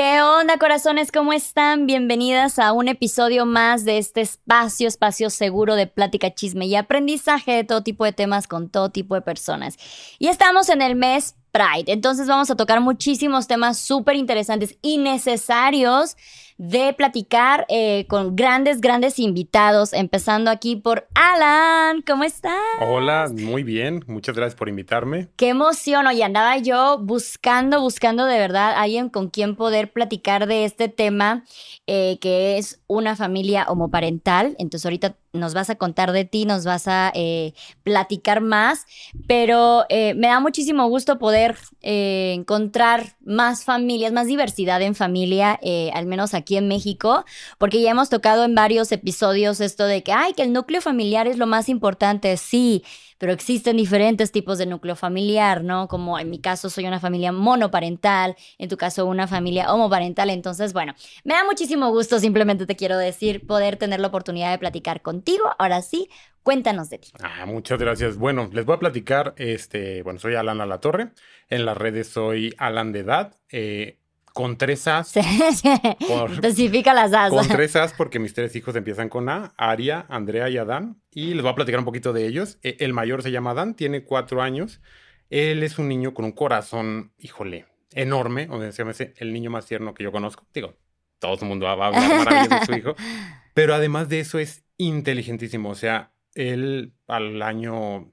¿Qué onda, corazones? ¿Cómo están? Bienvenidas a un episodio más de este espacio, espacio seguro de plática, chisme y aprendizaje de todo tipo de temas con todo tipo de personas. Y estamos en el mes Pride, entonces vamos a tocar muchísimos temas súper interesantes y necesarios de platicar eh, con grandes, grandes invitados, empezando aquí por Alan. ¿Cómo estás? Hola, muy bien. Muchas gracias por invitarme. Qué emoción. Oye, andaba yo buscando, buscando de verdad alguien con quien poder platicar de este tema, eh, que es una familia homoparental. Entonces ahorita nos vas a contar de ti, nos vas a eh, platicar más, pero me da muchísimo gusto poder encontrar más familias, más diversidad en familia, al menos aquí en México, porque ya hemos tocado en varios episodios esto de que, ay, que el núcleo familiar es lo más importante, sí, pero existen diferentes tipos de núcleo familiar, ¿no? Como en mi caso soy una familia monoparental, en tu caso una familia homoparental, entonces, bueno, me da muchísimo gusto, simplemente te quiero decir, poder tener la oportunidad de platicar contigo. Ahora sí, cuéntanos de ti. Ah, muchas gracias. Bueno, les voy a platicar, este, bueno, soy Alan La Torre, en las redes soy Alan de Edad. Eh, con tres As. Especifica las As. Con tres As porque mis tres hijos empiezan con A, Aria, Andrea y Adán. Y les voy a platicar un poquito de ellos. E, el mayor se llama Adán, tiene cuatro años. Él es un niño con un corazón, híjole, enorme. O sea, se llama el niño más tierno que yo conozco. Digo, todo el mundo va a hablar maravillas de su hijo. Pero además de eso es inteligentísimo. O sea, él al año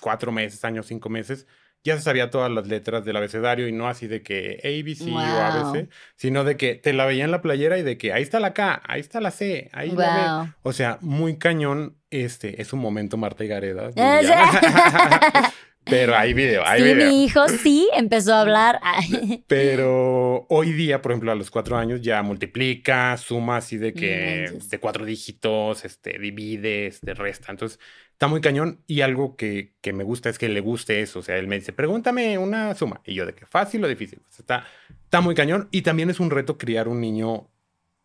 cuatro meses, año cinco meses, ya se sabía todas las letras del abecedario y no así de que ABC o ABC, sino de que te la veía en la playera y de que ahí está la K, ahí está la C, ahí la B. O sea, muy cañón. Este es un momento Marta y Gareda. Pero hay video, hay sí, mi hijo sí empezó a hablar. Pero hoy día, por ejemplo, a los cuatro años ya multiplica, suma así de que de cuatro dígitos, este, divide, este, resta. Entonces, está muy cañón. Y algo que, que, me gusta es que le guste eso. O sea, él me dice, pregúntame una suma. Y yo, de que fácil o difícil. Pues está, está muy cañón. Y también es un reto criar un niño,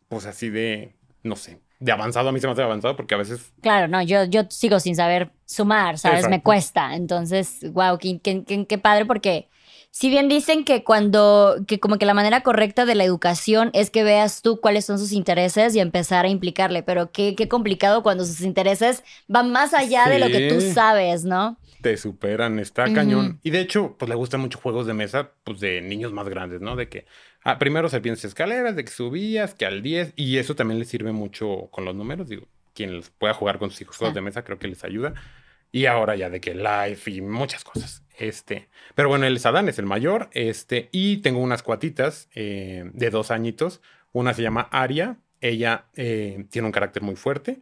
pues así de, no sé, de avanzado, a mí se me hace avanzado porque a veces... Claro, no, yo, yo sigo sin saber sumar, ¿sabes? Me cuesta. Entonces, wow, qué, qué, padre porque si bien dicen que cuando, que como que la manera correcta de la educación es que veas tú cuáles son sus intereses y empezar a implicarle, pero qué, qué complicado cuando sus intereses van más allá de lo que tú sabes, ¿no? Te superan, está cañón. Y de hecho, pues le gustan mucho juegos de mesa, pues de niños más grandes, ¿no? De que Ah, primero serpientes escaleras, de que subías, que al 10, y eso también les sirve mucho con los números. Digo, quien pueda jugar con sus hijos juegos de mesa, creo que les ayuda. Y ahora ya de que life y muchas cosas. Este, pero bueno, el Sadán es el mayor. Este, y tengo unas cuatitas eh, de dos añitos. Una se llama Aria. Ella eh, tiene un carácter muy fuerte.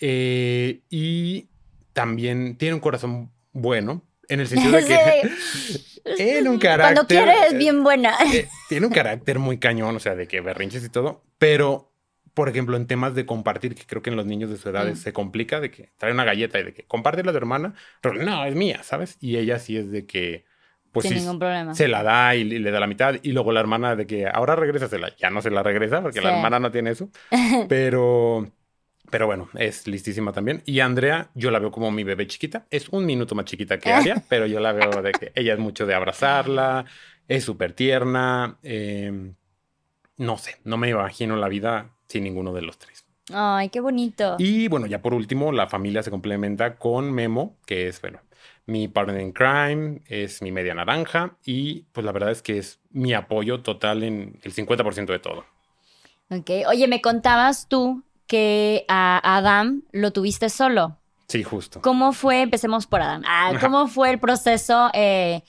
Eh, y también tiene un corazón bueno, en el sentido de que tiene un carácter. Cuando quiere es bien buena. Eh, tiene un carácter muy cañón, o sea, de que berrinches y todo, pero por ejemplo, en temas de compartir, que creo que en los niños de su edad mm. se complica, de que trae una galleta y de que comparte la de hermana, pero no, es mía, ¿sabes? Y ella sí es de que, pues Sin ningún problema. se la da y, le da la mitad, y luego la hermana de que ahora regrésasela, ya no se la regresa porque la hermana no tiene eso, pero pero bueno, es listísima también. Y Andrea, yo la veo como mi bebé chiquita. Es un minuto más chiquita que Aria, pero yo la veo de que ella es mucho de abrazarla, es súper tierna. Em, no sé, no me imagino la vida sin ninguno de los tres. Ay, qué bonito. Y bueno, ya por último, la familia se complementa con Memo, que es, bueno, mi partner in crime, es mi media naranja y pues la verdad es que es mi apoyo total en el 50% de todo. Ok, oye, me contabas tú que a Adam lo tuviste solo. Sí, justo. ¿Cómo fue? Empecemos por Adam. Ah, ¿Cómo fue el proceso? Eh,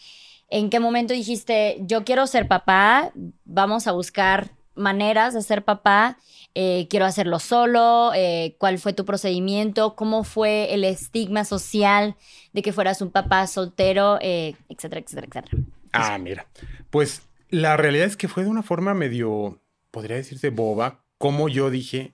¿En qué momento dijiste, yo quiero ser papá, vamos a buscar maneras de ser papá, eh, quiero hacerlo solo, eh, cuál fue tu procedimiento, cómo fue el estigma social de que fueras un papá soltero, etcétera, etcétera, etcétera? Ah, mira, pues la realidad es que fue de una forma medio, podría decirse boba, como yo dije,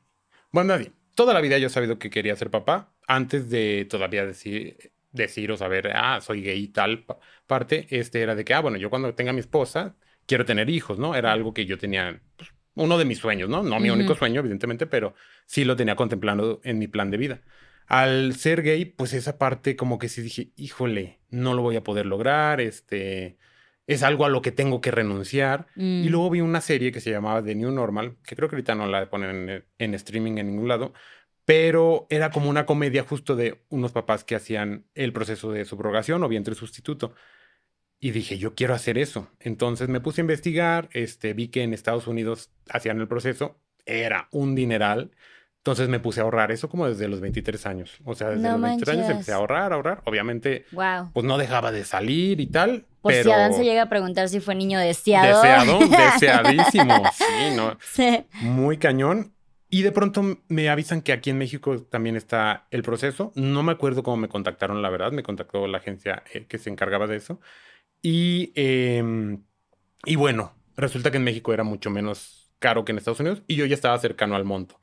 bueno, nadie. Toda la vida yo he sabido que quería ser papá antes de todavía decir, decir o saber, ah, soy gay y tal parte. Este era de que, ah, bueno, yo cuando tenga mi esposa quiero tener hijos, ¿no? Era algo que yo tenía, pues, uno de mis sueños, ¿no? No mi único sueño, evidentemente, pero sí lo tenía contemplado en mi plan de vida. Al ser gay, pues esa parte como que sí dije, híjole, no lo voy a poder lograr, este, es algo a lo que tengo que renunciar. Mm. Y luego vi una serie que se llamaba The New Normal, que creo que ahorita no la ponen en, en streaming en ningún lado, pero era como una comedia justo de unos papás que hacían el proceso de subrogación o vientre sustituto. Y dije, yo quiero hacer eso. Entonces me puse a investigar, este, vi que en Estados Unidos hacían el proceso, era un dineral. Entonces me puse a ahorrar eso como desde los 23 años. O sea, desde No los 23 años manches. empecé a ahorrar, ahorrar. Obviamente, Wow. pues no dejaba de salir y tal. Por pero si Adán se llega a preguntar si fue niño deseado. deseado, deseadísimo. Sí, no, Sí. muy cañón. Y de pronto me avisan que aquí en México también está el proceso. No me acuerdo cómo me contactaron, la verdad. Me contactó la agencia eh, que se encargaba de eso. Y, em, y bueno, resulta que en México era mucho menos caro que en Estados Unidos y yo ya estaba cercano al monto.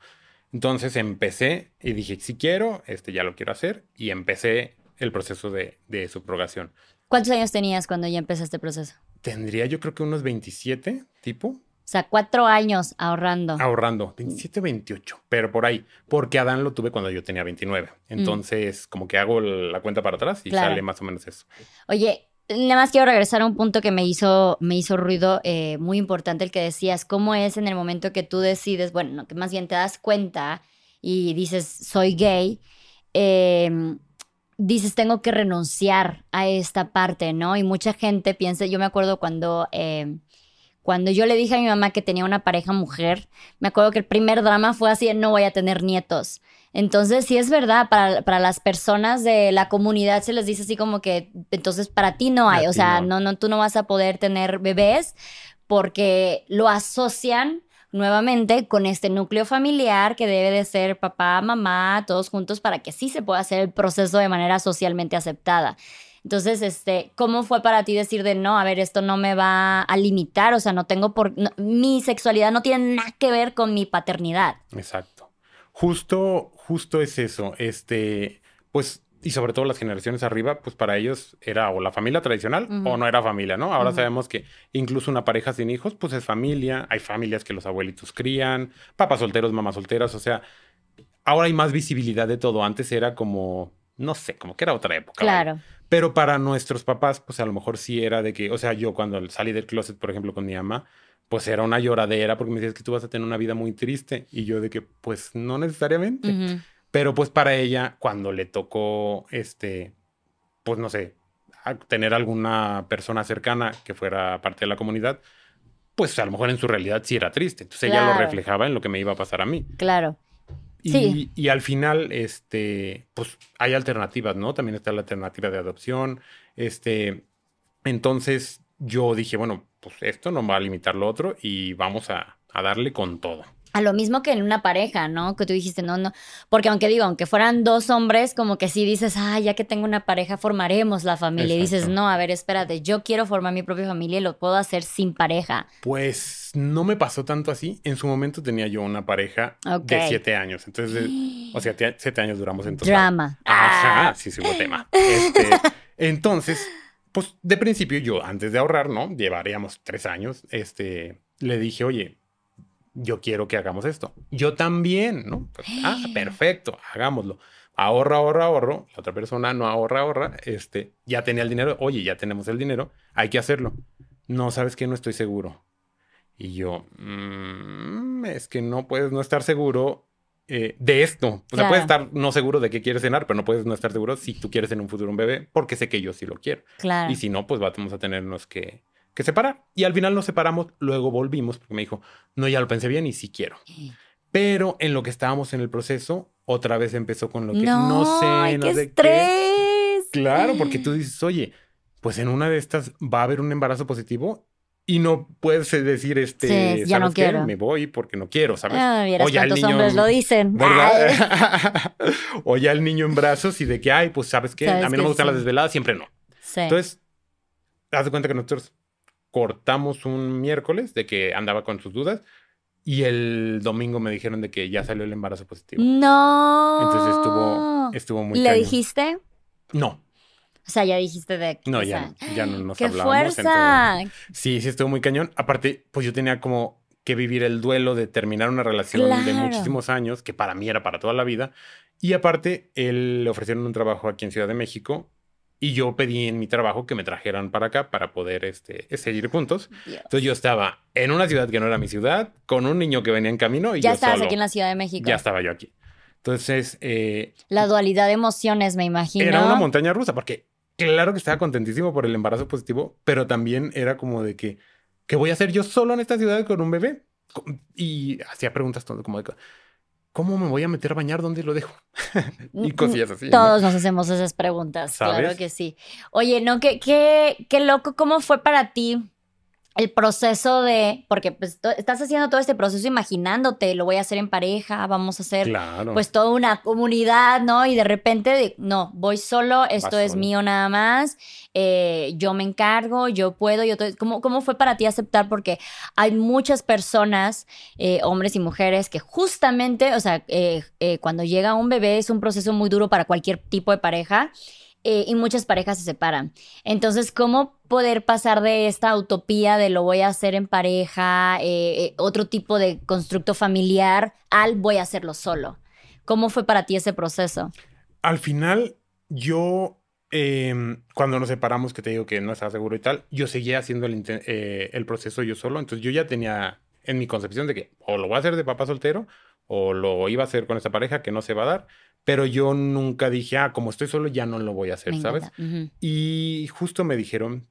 Entonces empecé y dije, si quiero, este ya lo quiero hacer. Y empecé el proceso de, de subrogación. ¿Cuántos años tenías cuando ya empezaste el proceso? Tendría yo creo que unos 27, tipo, O sea, cuatro años ahorrando. ahorrando. 27, 28, pero por ahí. Porque Adán lo tuve cuando yo tenía 29. Entonces, como que hago la cuenta para atrás y Claro. sale más o menos eso. Oye, nada más quiero regresar a un punto que me hizo, me hizo ruido eh, muy importante, el que decías, ¿cómo es en el momento que tú decides, bueno, no, que más bien te das cuenta y dices, soy gay, eh, dices, tengo que renunciar a esta parte, ¿no? Y mucha gente piensa, yo me acuerdo cuando... eh, cuando yo le dije a mi mamá que tenía una pareja mujer, me acuerdo que el primer drama fue así, no voy a tener nietos. Entonces, sí es verdad, para, para las personas de la comunidad se les dice así como que, entonces para ti no hay, o sea, no. no, no, tú no vas a poder tener bebés porque lo asocian nuevamente con este núcleo familiar que debe de ser papá, mamá, todos juntos para que sí se pueda hacer el proceso de manera socialmente aceptada. Entonces, este, ¿cómo fue para ti decir de no, a ver, esto no me va a limitar, o sea, no tengo por, no- mi sexualidad no tiene nada que ver con mi paternidad? Exacto. Justo, justo es eso. Este, pues, y sobre todo las generaciones arriba, pues para ellos era o la familia tradicional o no era familia, ¿no? Ahora sabemos que incluso una pareja sin hijos, pues es familia. Hay familias que los abuelitos crían, papás solteros, mamás solteras, o sea, ahora hay más visibilidad de todo. Antes era como, no sé, como que era otra época. Claro. Pero para nuestros papás, pues a lo mejor sí era de que, o sea, yo cuando salí del closet, por ejemplo, con mi mamá, pues era una lloradera porque me decías que tú vas a tener una vida muy triste. Y yo de que, pues no necesariamente. Pero pues para ella, cuando le tocó, este, pues no sé, tener alguna persona cercana que fuera parte de la comunidad, pues a lo mejor en su realidad sí era triste. Entonces ella lo reflejaba en lo que me iba a pasar a mí. Claro. Y, Sí. y al final, este, pues hay alternativas, ¿no? También está la alternativa de adopción. Este, entonces yo dije, bueno, pues esto no va a limitar lo otro y vamos a, a darle con todo. A lo mismo que en una pareja, ¿no? Que tú dijiste, no, no. Porque aunque digo, aunque fueran dos hombres, como que sí dices, ah, ya que tengo una pareja, formaremos la familia. Y dices, no, a ver, espérate, yo quiero formar mi propia familia y lo puedo hacer sin pareja. Pues no me pasó tanto así. En su momento tenía yo una pareja de siete años. Entonces, o sea, te- siete años duramos en total. Drama. Ajá, Ah. sí, sí hubo tema. Este, entonces, pues de principio yo, antes de ahorrar, ¿no? Llevaríamos tres años, este, le dije, oye, yo quiero que hagamos esto. Yo también, ¿no? Pues, ah, perfecto, hagámoslo. Ahorra, ahorra, ahorro. La otra persona no ahorra, ahorra. Este, ya tenía el dinero. Oye, ya tenemos el dinero. Hay que hacerlo. No, ¿sabes qué? No estoy seguro. Y yo, "Mm, es que no puedes no estar seguro eh, de esto. O sea, Claro. puedes estar no seguro de qué quieres cenar, pero no puedes no estar seguro si tú quieres en un futuro un bebé, porque sé que yo sí lo quiero. Claro. Y si no, pues vamos a tenernos que, que separar. Y al final nos separamos, luego volvimos, porque me dijo, no, ya lo pensé bien y sí quiero. Pero en lo que estábamos en el proceso, otra vez empezó con lo que no, no, sé, ay, no qué sé qué. estrés. Claro, porque tú dices, oye, pues en una de estas va a haber un embarazo positivo y no puedes decir, este, Sí, ya no ¿sabes qué? quiero. Me voy porque no quiero, ¿sabes? Ah, O ya el niño- hombres lo dicen. O ya el niño en brazos y de que, ay, pues sabes qué, Sabes a mí no me gustan sí. las desveladas, siempre no. Sí. Entonces, haz de cuenta que nosotros cortamos un miércoles de que andaba con sus dudas y el domingo me dijeron de que ya salió el embarazo positivo. no. Entonces estuvo, estuvo muy ¿Le cañón. dijiste? No, O sea, ya dijiste de... no, ya, sea, ya no nos ¡Qué hablamos. fuerza! entonces- sí, sí estuvo muy cañón. Aparte, pues yo tenía como que vivir el duelo de terminar una relación de muchísimos años, que para mí era para toda la vida. Y aparte, él le ofrecieron un trabajo aquí en Ciudad de México y yo pedí en mi trabajo que me trajeran para acá para poder este, seguir juntos. Dios. Entonces yo estaba en una ciudad que no era mi ciudad, con un niño que venía en camino y Ya yo estabas solo. aquí en la Ciudad de México. Ya estaba yo aquí. Entonces, eh, La dualidad de emociones, me imagino. era una montaña rusa, porque claro que estaba contentísimo por el embarazo positivo, pero también era como de que, ¿qué voy a hacer yo solo en esta ciudad con un bebé? Y hacía preguntas todo como de, ¿cómo me voy a meter a bañar? ¿Dónde lo dejo? y cosillas así. ¿no? Todos nos hacemos esas preguntas, ¿Sabes? claro que sí. Oye, no, qué, qué, qué loco, ¿cómo fue para ti el proceso de, porque pues estás haciendo todo este proceso imaginándote, lo voy a hacer en pareja, vamos a hacer Claro. pues toda una comunidad, ¿no? Y de repente, de- no, voy solo, esto es solo. mío nada más, eh, yo me encargo, yo puedo, yo te- ¿Cómo, ¿Cómo fue para ti aceptar? Porque hay muchas personas, eh, hombres y mujeres, que justamente, o sea, eh, eh, cuando llega un bebé es un proceso muy duro para cualquier tipo de pareja. Eh, y muchas parejas se separan. Entonces, ¿cómo poder pasar de esta utopía de lo voy a hacer en pareja, eh, eh, otro tipo de constructo familiar, al voy a hacerlo solo? ¿Cómo fue para ti ese proceso? Al final, yo, em, cuando nos separamos, que te digo que no estaba seguro y tal, yo seguía haciendo el, el proceso yo solo. Entonces yo ya tenía en mi concepción de que o lo voy a hacer de papá soltero o lo iba a hacer con esta pareja que no se va a dar. Pero yo nunca dije, ah, como estoy solo, ya no lo voy a hacer, Me ¿sabes? Y justo me dijeron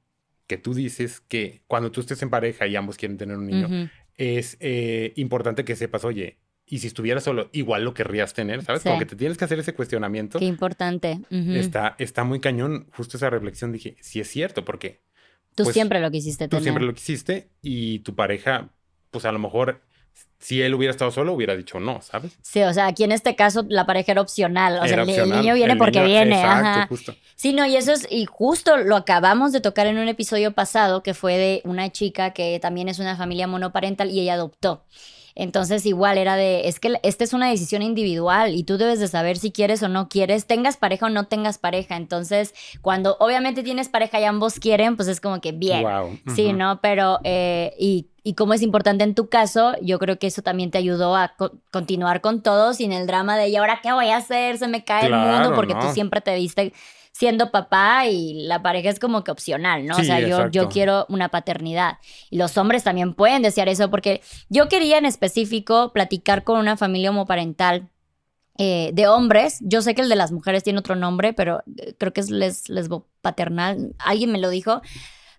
que tú dices que cuando tú estés en pareja y ambos quieren tener un niño, es eh, importante que sepas, oye, y si estuvieras solo, igual lo querrías tener, ¿sabes? Sí. Como que te tienes que hacer ese cuestionamiento. Qué importante. Está, está muy cañón. Justo esa reflexión dije, sí es cierto, porque Tú pues, siempre lo quisiste tú tener. siempre lo quisiste y tu pareja, pues a lo mejor, si él hubiera estado solo, hubiera dicho no, ¿sabes? Sí, o sea, aquí en este caso la pareja era opcional. O sea, el- niño viene El porque niño- viene. Exacto, ajá. justo. Sí, no, y eso es, y justo lo acabamos de tocar en un episodio pasado que fue de una chica que también es una familia monoparental y ella adoptó. Entonces igual era de, es que esta es una decisión individual y tú debes de saber si quieres o no quieres, tengas pareja o no tengas pareja. Entonces, cuando obviamente tienes pareja y ambos quieren, pues es como que bien. Wow. Sí. ¿no? Pero, eh, y, y como es importante en tu caso, yo creo que eso también te ayudó a co- continuar con todo sin el drama de, ¿y ahora qué voy a hacer? Se me cae el mundo, porque tú siempre te viste siendo papá y la pareja es como que opcional, ¿no? o sea, yo, yo quiero una paternidad. Y los hombres también pueden desear eso, porque yo quería en específico platicar con una familia homoparental. eh, de hombres, yo sé que el de las mujeres tiene otro nombre, pero eh, creo que es les, lesbo paternal, alguien me lo dijo,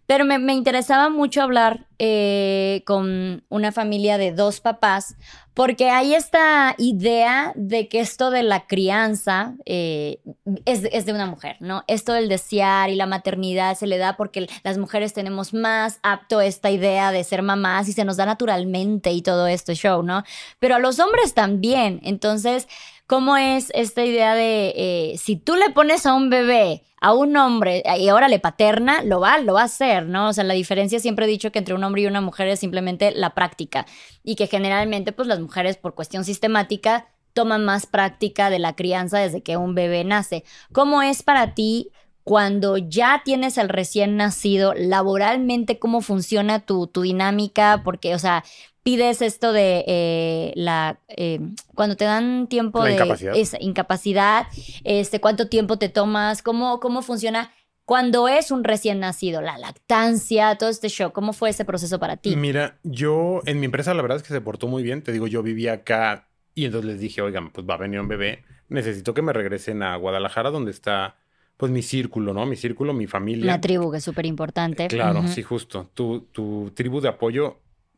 pero me, me interesaba mucho hablar eh, con una familia de dos papás, porque hay esta idea de que esto de la crianza eh, es, es de una mujer, ¿no? Esto del desear y la maternidad se le da porque las mujeres tenemos más apto esta idea de ser mamás y se nos da naturalmente y todo esto show, ¿no? Pero a los hombres también. Entonces, ¿cómo es esta idea de eh, si tú le pones a un bebé a un hombre y ahora le paterna, lo va, lo va a hacer, ¿no? O sea, la diferencia siempre he dicho que entre un hombre y una mujer es simplemente la práctica y que generalmente pues las mujeres por cuestión sistemática toman más práctica de la crianza desde que un bebé nace. ¿Cómo es para ti cuando ya tienes el recién nacido, laboralmente, cómo funciona tu, tu dinámica? Porque, o sea, pides esto de eh, la eh, cuando te dan tiempo La de incapacidad. esa incapacidad, este, cuánto tiempo te tomas, cómo, cómo funciona cuando es un recién nacido, la lactancia, todo este show, ¿cómo fue ese proceso para ti? Mira, yo en mi empresa la verdad es que se portó muy bien. Te digo, yo vivía acá y entonces les dije, oigan, pues va a venir un bebé. Necesito que me regresen a Guadalajara donde está pues mi círculo, ¿no? Mi círculo, mi familia. Una tribu que es súper importante. Claro, Ujú. sí, justo. Tu, tu tribu de apoyo,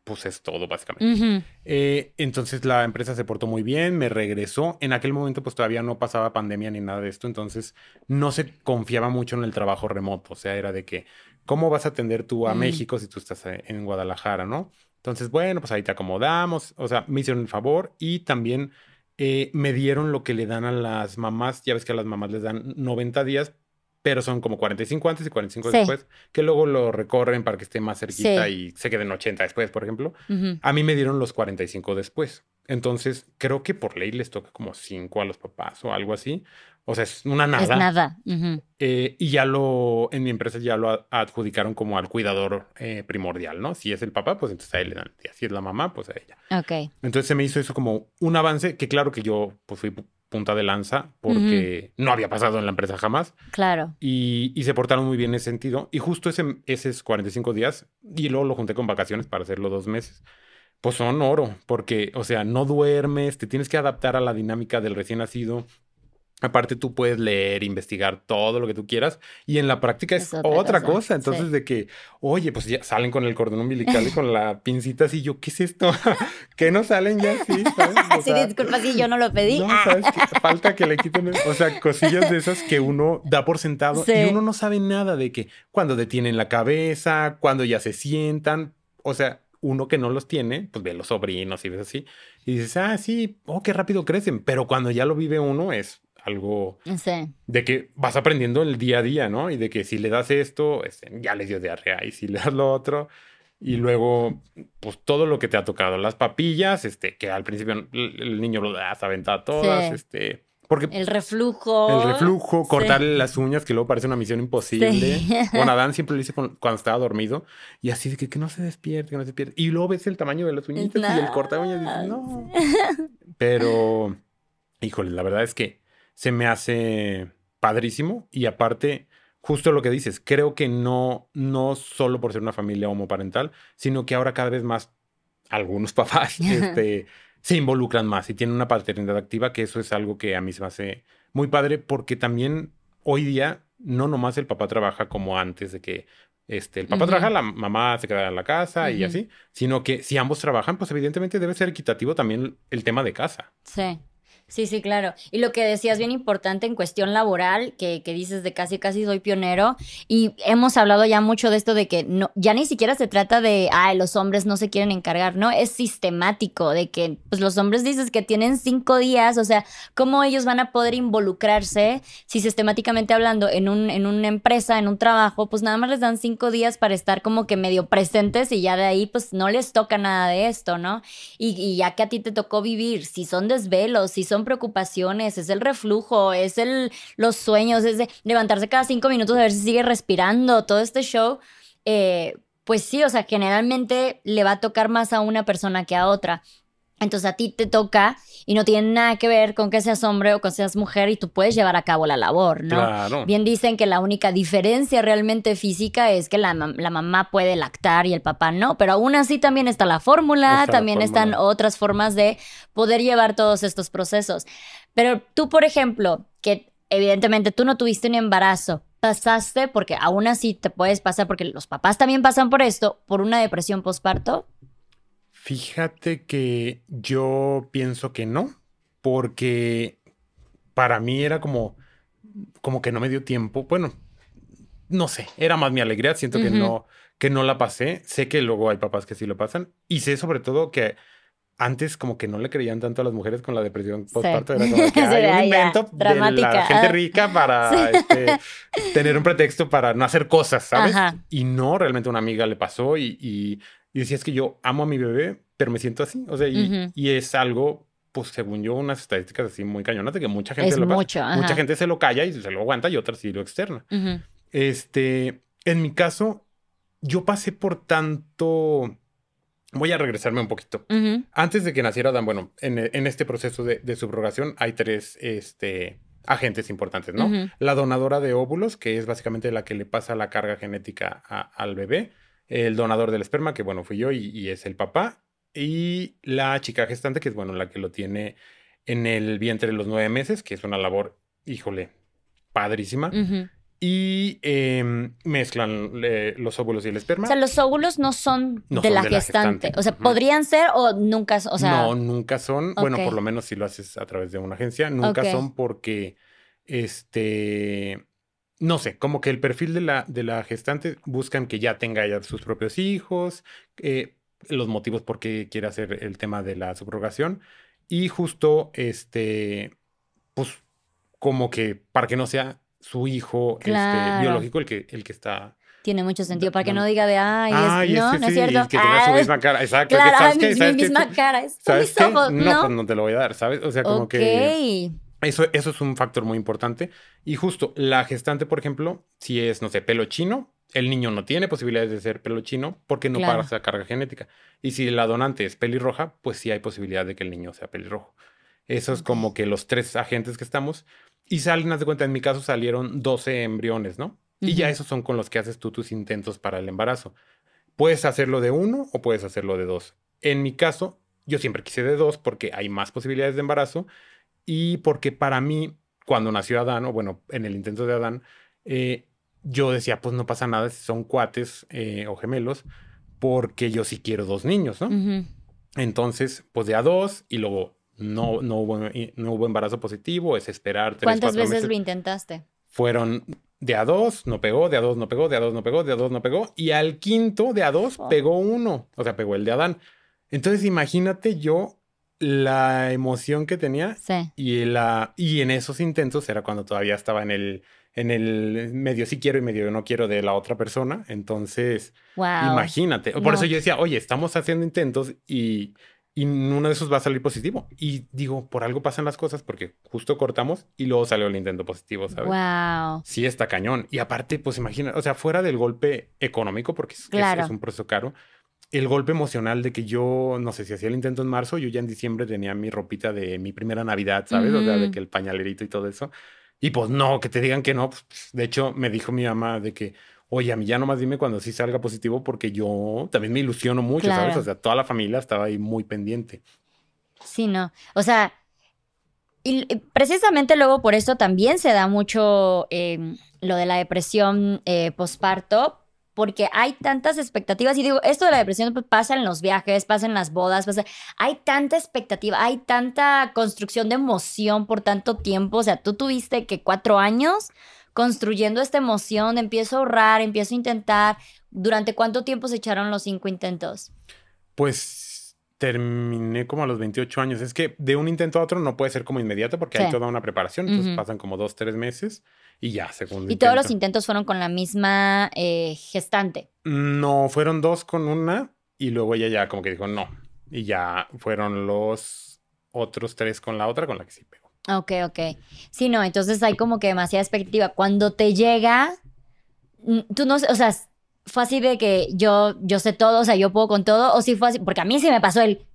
pues es todo, básicamente. Eh, entonces la empresa se portó muy bien, me regresó. En aquel momento pues todavía no pasaba pandemia ni nada de esto, entonces no se confiaba mucho en el trabajo remoto. O sea, era de que, ¿cómo vas a atender tú a. México si tú estás eh, en Guadalajara, no? Entonces, bueno, pues ahí te acomodamos. O sea, me hicieron el favor y también eh, me dieron lo que le dan a las mamás. Ya ves que a las mamás les dan 90 días, pero son como 45 antes y 45 Sí. después, que luego lo recorren para que esté más cerquita Sí. y se queden 80 después, por ejemplo. Ujú. A mí me dieron los 45 después. Entonces, creo que por ley les toca como 5 a los papás o algo así. O sea, es una nada. Es nada. Ujú. Eh, y ya lo, en mi empresa ya lo a- adjudicaron como al cuidador eh, primordial, ¿no? Si es el papá, pues entonces a él le dan el día. Si es la mamá, pues a ella. Ok. Entonces se me hizo eso como un avance que claro que yo pues fui punta de lanza porque no había pasado en la empresa jamás. Claro. Y, y, se portaron muy bien en ese sentido. Y justo ese, esos 45 días, y luego lo junté con vacaciones para hacerlo dos meses, pues son oro, porque, o sea, no duermes, te tienes que adaptar a la dinámica del recién nacido. Aparte, tú puedes leer, investigar todo lo que tú quieras y en la práctica es, otra, cosa. Entonces, de que, oye, pues ya salen con el cordón umbilical y con la pincita así. Yo, ¿qué es esto? ¿Qué no salen ya así? sí, disculpa, sí, yo no lo pedí. No, ¿sabes Falta que le quiten, o sea, cosillas de esas que uno da por sentado y uno no sabe nada de que cuando detienen la cabeza, cuando ya se sientan. O sea, uno que no los tiene, pues ve los sobrinos y ves así. Y dices, ah, sí, oh, qué rápido crecen. Pero cuando ya lo vive uno es algo de que vas aprendiendo el día a día, ¿no? Y de que si le das esto, este, ya le dio diarrea, y si le das lo otro, y luego, pues todo lo que te ha tocado, las papillas, este, que al principio el, niño lo das aventado todas, este. Porque el reflujo. El reflujo, cortarle las uñas, que luego parece una misión imposible. Con Adán siempre lo hice cuando estaba dormido. Y así de que, que, no se despierte, que no se despierte. Y luego ves el tamaño de las uñitas y el corta uñas y dices, no. Pero, híjole, la verdad es que se me hace padrísimo y aparte, justo lo que dices, creo que no, no solo por ser una familia homoparental, sino que ahora cada vez más algunos papás este, se involucran más y tienen una paternidad activa, que eso es algo que a mí se me hace muy padre porque también hoy día no nomás el papá trabaja como antes de que este, el papá trabaja, la mamá se queda en la casa y así, sino que si ambos trabajan, pues evidentemente debe ser equitativo también el tema de casa. Sí. Sí, sí, claro. Y lo que decías bien importante en cuestión laboral, que, que, dices de casi casi soy pionero, y hemos hablado ya mucho de esto de que no, ya ni siquiera se trata de, ay, los hombres no se quieren encargar, no, es sistemático, de que pues los hombres dices que tienen cinco días, o sea, ¿cómo ellos van a poder involucrarse si sistemáticamente hablando en, un, en una empresa, en un trabajo, pues nada más les dan cinco días para estar como que medio presentes y ya de ahí pues no les toca nada de esto, ¿no? Y, ya que a ti te tocó vivir, si son desvelos, si preocupaciones, es el reflujo, es el, los sueños, es levantarse cada cinco minutos a ver si sigue respirando, todo este show. Eh, pues sí, o sea, generalmente le va a tocar más a una persona que a otra. Entonces a ti te toca y no tiene nada que ver con que seas hombre o que seas mujer y tú puedes llevar a cabo la labor, ¿no? Claro. Bien dicen que la única diferencia realmente física es que la, la, mamá puede lactar y el papá no, pero aún así también está la fórmula, también están otras formas de poder llevar todos estos procesos. Pero tú, por ejemplo, que evidentemente tú no tuviste un embarazo, pasaste, porque aún así te puedes pasar, porque los papás también pasan por esto, por una depresión postparto. Fíjate que yo pienso que no, porque para mí era como, como que no me dio tiempo. Bueno, no sé, era más mi alegría. Siento que no, que no la pasé. Sé que luego hay papás que sí lo pasan. Y sé sobre todo que antes como que no le creían tanto a las mujeres con la depresión postparto. Era como que hay un invento de la gente rica para este, tener un pretexto para no hacer cosas, ¿sabes? Y no, realmente una amiga le pasó y y decía, es que yo amo a mi bebé, pero me siento así. O sea, y, es algo, pues según yo, unas estadísticas así muy cañonas de que mucha gente, lo, mucha gente se lo calla y se lo aguanta y otra sí lo externa. Este, en mi caso, yo pasé por tanto... Voy a regresarme un poquito. Antes de que naciera Dan, bueno, en, este proceso de, subrogación hay tres este, agentes importantes, ¿no? La donadora de óvulos, que es básicamente la que le pasa la carga genética al bebé el donador del esperma, que bueno, fui yo y, es el papá, y la chica gestante, que es bueno, la que lo tiene en el vientre de los nueve meses, que es una labor, híjole, padrísima. Y em, mezclan eh, los óvulos y el esperma. O sea, los óvulos no son, de, la gestante. O sea, podrían ser o nunca, o sea... No, nunca son. Bueno, por lo menos si lo haces a través de una agencia, nunca son porque, este, no sé, como que el perfil de la, de la gestante buscan que ya tenga ya sus propios hijos, eh, los motivos por qué quiere hacer el tema de la subrogación y justo este, pues como que para que no sea su hijo este, biológico el que, el que está tiene mucho sentido para que no diga de ay, es, no, no es cierto. que tenga su misma cara, exacto. Claro, ¿sabes mi, misma cara, es mis ojos, ¿no? No, pues no te lo voy a dar, ¿sabes? O sea, como que eso, eso es un factor muy importante. Y justo la gestante, por ejemplo, si es, no sé, pelo chino, el niño no tiene posibilidades de ser pelo chino porque no pasa carga genética. Y si la donante es pelirroja, pues sí hay posibilidad de que el niño sea pelirrojo. Eso es como que los tres agentes que estamos. Y salen, haz de cuenta, en mi caso salieron 12 embriones, ¿no? Y ya esos son con los que haces tú tus intentos para el embarazo. Puedes hacerlo de uno o puedes hacerlo de dos. En mi caso, yo siempre quise de dos porque hay más posibilidades de embarazo y porque para mí, cuando nació Adán, o bueno, en el intento de Adán, eh, yo decía, pues no pasa nada si son cuates eh, o gemelos, porque yo sí quiero dos niños, ¿no? Entonces, pues de a dos y luego no, no, hubo, no hubo embarazo positivo, es esperar tres, ¿Cuántas veces lo intentaste? Fueron de a dos, no pegó, de a dos no pegó, de a dos no pegó, de a dos no pegó, y al quinto de a dos oh. pegó uno, o sea, pegó el de Adán. Entonces, imagínate yo la emoción que tenía sí. y, la, y en esos intentos era cuando todavía estaba en el, en el medio sí quiero y medio no quiero de la otra persona. Entonces, imagínate. Por eso yo decía, oye, estamos haciendo intentos y, y uno de esos va a salir positivo. Y digo, por algo pasan las cosas porque justo cortamos y luego salió el intento positivo, ¿sabes? Wow. Sí, está cañón. Y aparte, pues imagina, o sea, fuera del golpe económico, porque es, es un proceso caro, el golpe emocional de que yo, no sé si hacía el intento en marzo, yo ya en diciembre tenía mi ropita de mi primera Navidad, ¿sabes? O sea, de que el pañalerito y todo eso. Y pues no, que te digan que no. Pues, de hecho, me dijo mi mamá de que, oye, a mí ya nomás dime cuando sí salga positivo porque yo también me ilusiono mucho, ¿sabes? O sea, toda la familia estaba ahí muy pendiente. Sí, no. O sea, y precisamente luego por esto también se da mucho em, lo de la depresión eh, posparto, porque hay tantas expectativas. Y digo, esto de la depresión pues, pasa en los viajes, pasa en las bodas, pasa. Hay tanta expectativa, hay tanta construcción de emoción por tanto tiempo. O sea, tú tuviste que cuatro años construyendo esta emoción, empiezo a ahorrar, empiezo a intentar. ¿Durante cuánto tiempo se echaron los cinco intentos? Pues terminé como a los 28 años. Es que de un intento a otro no puede ser como inmediato porque hay toda una preparación. Entonces pasan como dos, tres meses. Y ya, segundo ¿Y todos los intentos fueron con la misma eh, gestante? No, fueron dos con una y luego ella ya como que dijo no. Y ya fueron los otros tres con la otra con la que sí pegó. Ok, ok. Sí, no, entonces hay como que demasiada expectativa. Cuando te llega, tú no, o sea, fue así de que yo, yo sé todo, o sea, yo puedo con todo, o sí fue así, porque a mí sí me pasó el,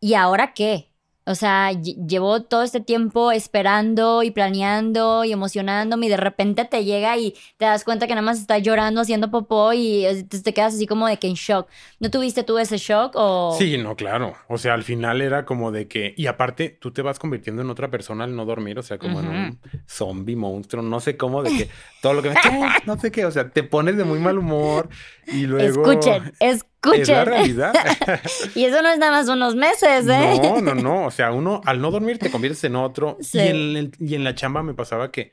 ¿y ahora qué? O sea, llevo todo este tiempo esperando y planeando y emocionándome y de repente te llega y te das cuenta que nada más estás llorando haciendo popó y te quedas así como de que en shock. ¿No tuviste tú ese shock o...? Sí, no, claro. O sea, al final era como de que... Y aparte, tú te vas convirtiendo en otra persona al no dormir, o sea, como en un zombie, monstruo, no sé cómo, de que todo lo que me... no sé qué, o sea, te pones de muy mal humor y luego... Escuchen, escuchen es la realidad. y eso no es nada más unos meses, ¿eh? No, no, no. O sea, uno al no dormir te conviertes en otro. Y, en, y, en, la chamba me pasaba que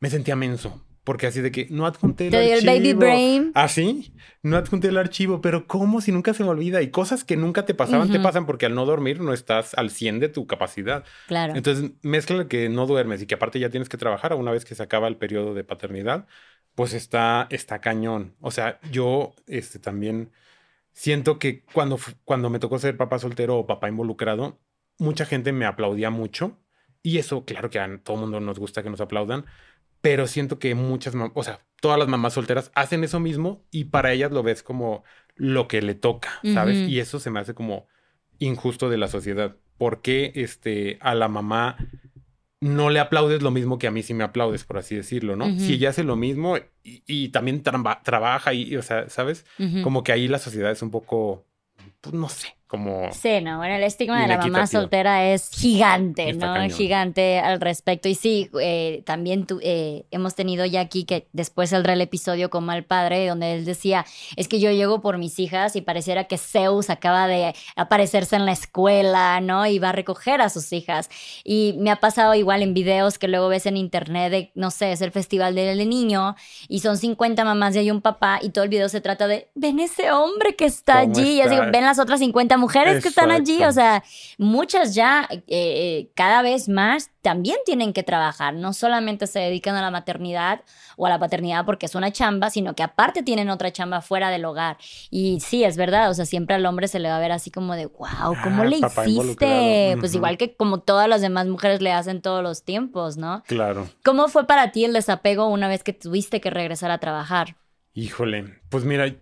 me sentía menso. Porque así de que no adjunté el archivo. el baby brain. Ah, sí. No adjunté el archivo. Pero ¿cómo si nunca se me olvida? Y cosas que nunca te pasaban, te pasan porque al no dormir no estás al 100 de tu capacidad. Claro. Entonces, mezcla que no duermes y que aparte ya tienes que trabajar una vez que se acaba el periodo de paternidad. Pues está, está cañón. O sea, yo este, también siento que cuando, cuando me tocó ser papá soltero o papá involucrado, mucha gente me aplaudía mucho. Y eso, claro que a todo el mundo nos gusta que nos aplaudan, pero siento que muchas, o sea, todas las mamás solteras hacen eso mismo y para ellas lo ves como lo que le toca, ¿sabes? Y eso se me hace como injusto de la sociedad. ¿Por qué este, a la mamá no le aplaudes lo mismo que a mí si me aplaudes, por así decirlo, ¿no? Si ella hace lo mismo y, también trabaja y, o sea, ¿sabes? Como que ahí la sociedad es un poco, pues no sé, como... Sí, no, bueno, el estigma de la mamá soltera es gigante, ¿no? Gigante al respecto. Y sí, eh, también eh, hemos tenido ya aquí que después saldrá el episodio con Mal Padre, donde él decía, es que yo llego por mis hijas y pareciera que Zeus acaba de aparecerse en la escuela, ¿no? Y va a recoger a sus hijas. Y me ha pasado igual en videos que luego ves en internet de, no sé, es el Festival del Niño y son 50 mamás y hay un papá y todo el video se trata de, ven ese hombre que está allí. Y así, ven las otras 50 mujeres que están allí, o sea, muchas ya eh, eh, cada vez más también tienen que trabajar, no solamente se dedican a la maternidad o a la paternidad porque es una chamba, sino que aparte tienen otra chamba fuera del hogar. Y sí, es verdad, o sea, siempre al hombre se le va a ver así como de, wow, ¿cómo ah, le hiciste? Pues igual que como todas las demás mujeres le hacen todos los tiempos, ¿no? Claro. ¿Cómo fue para ti el desapego una vez que tuviste que regresar a trabajar? Híjole, pues mira,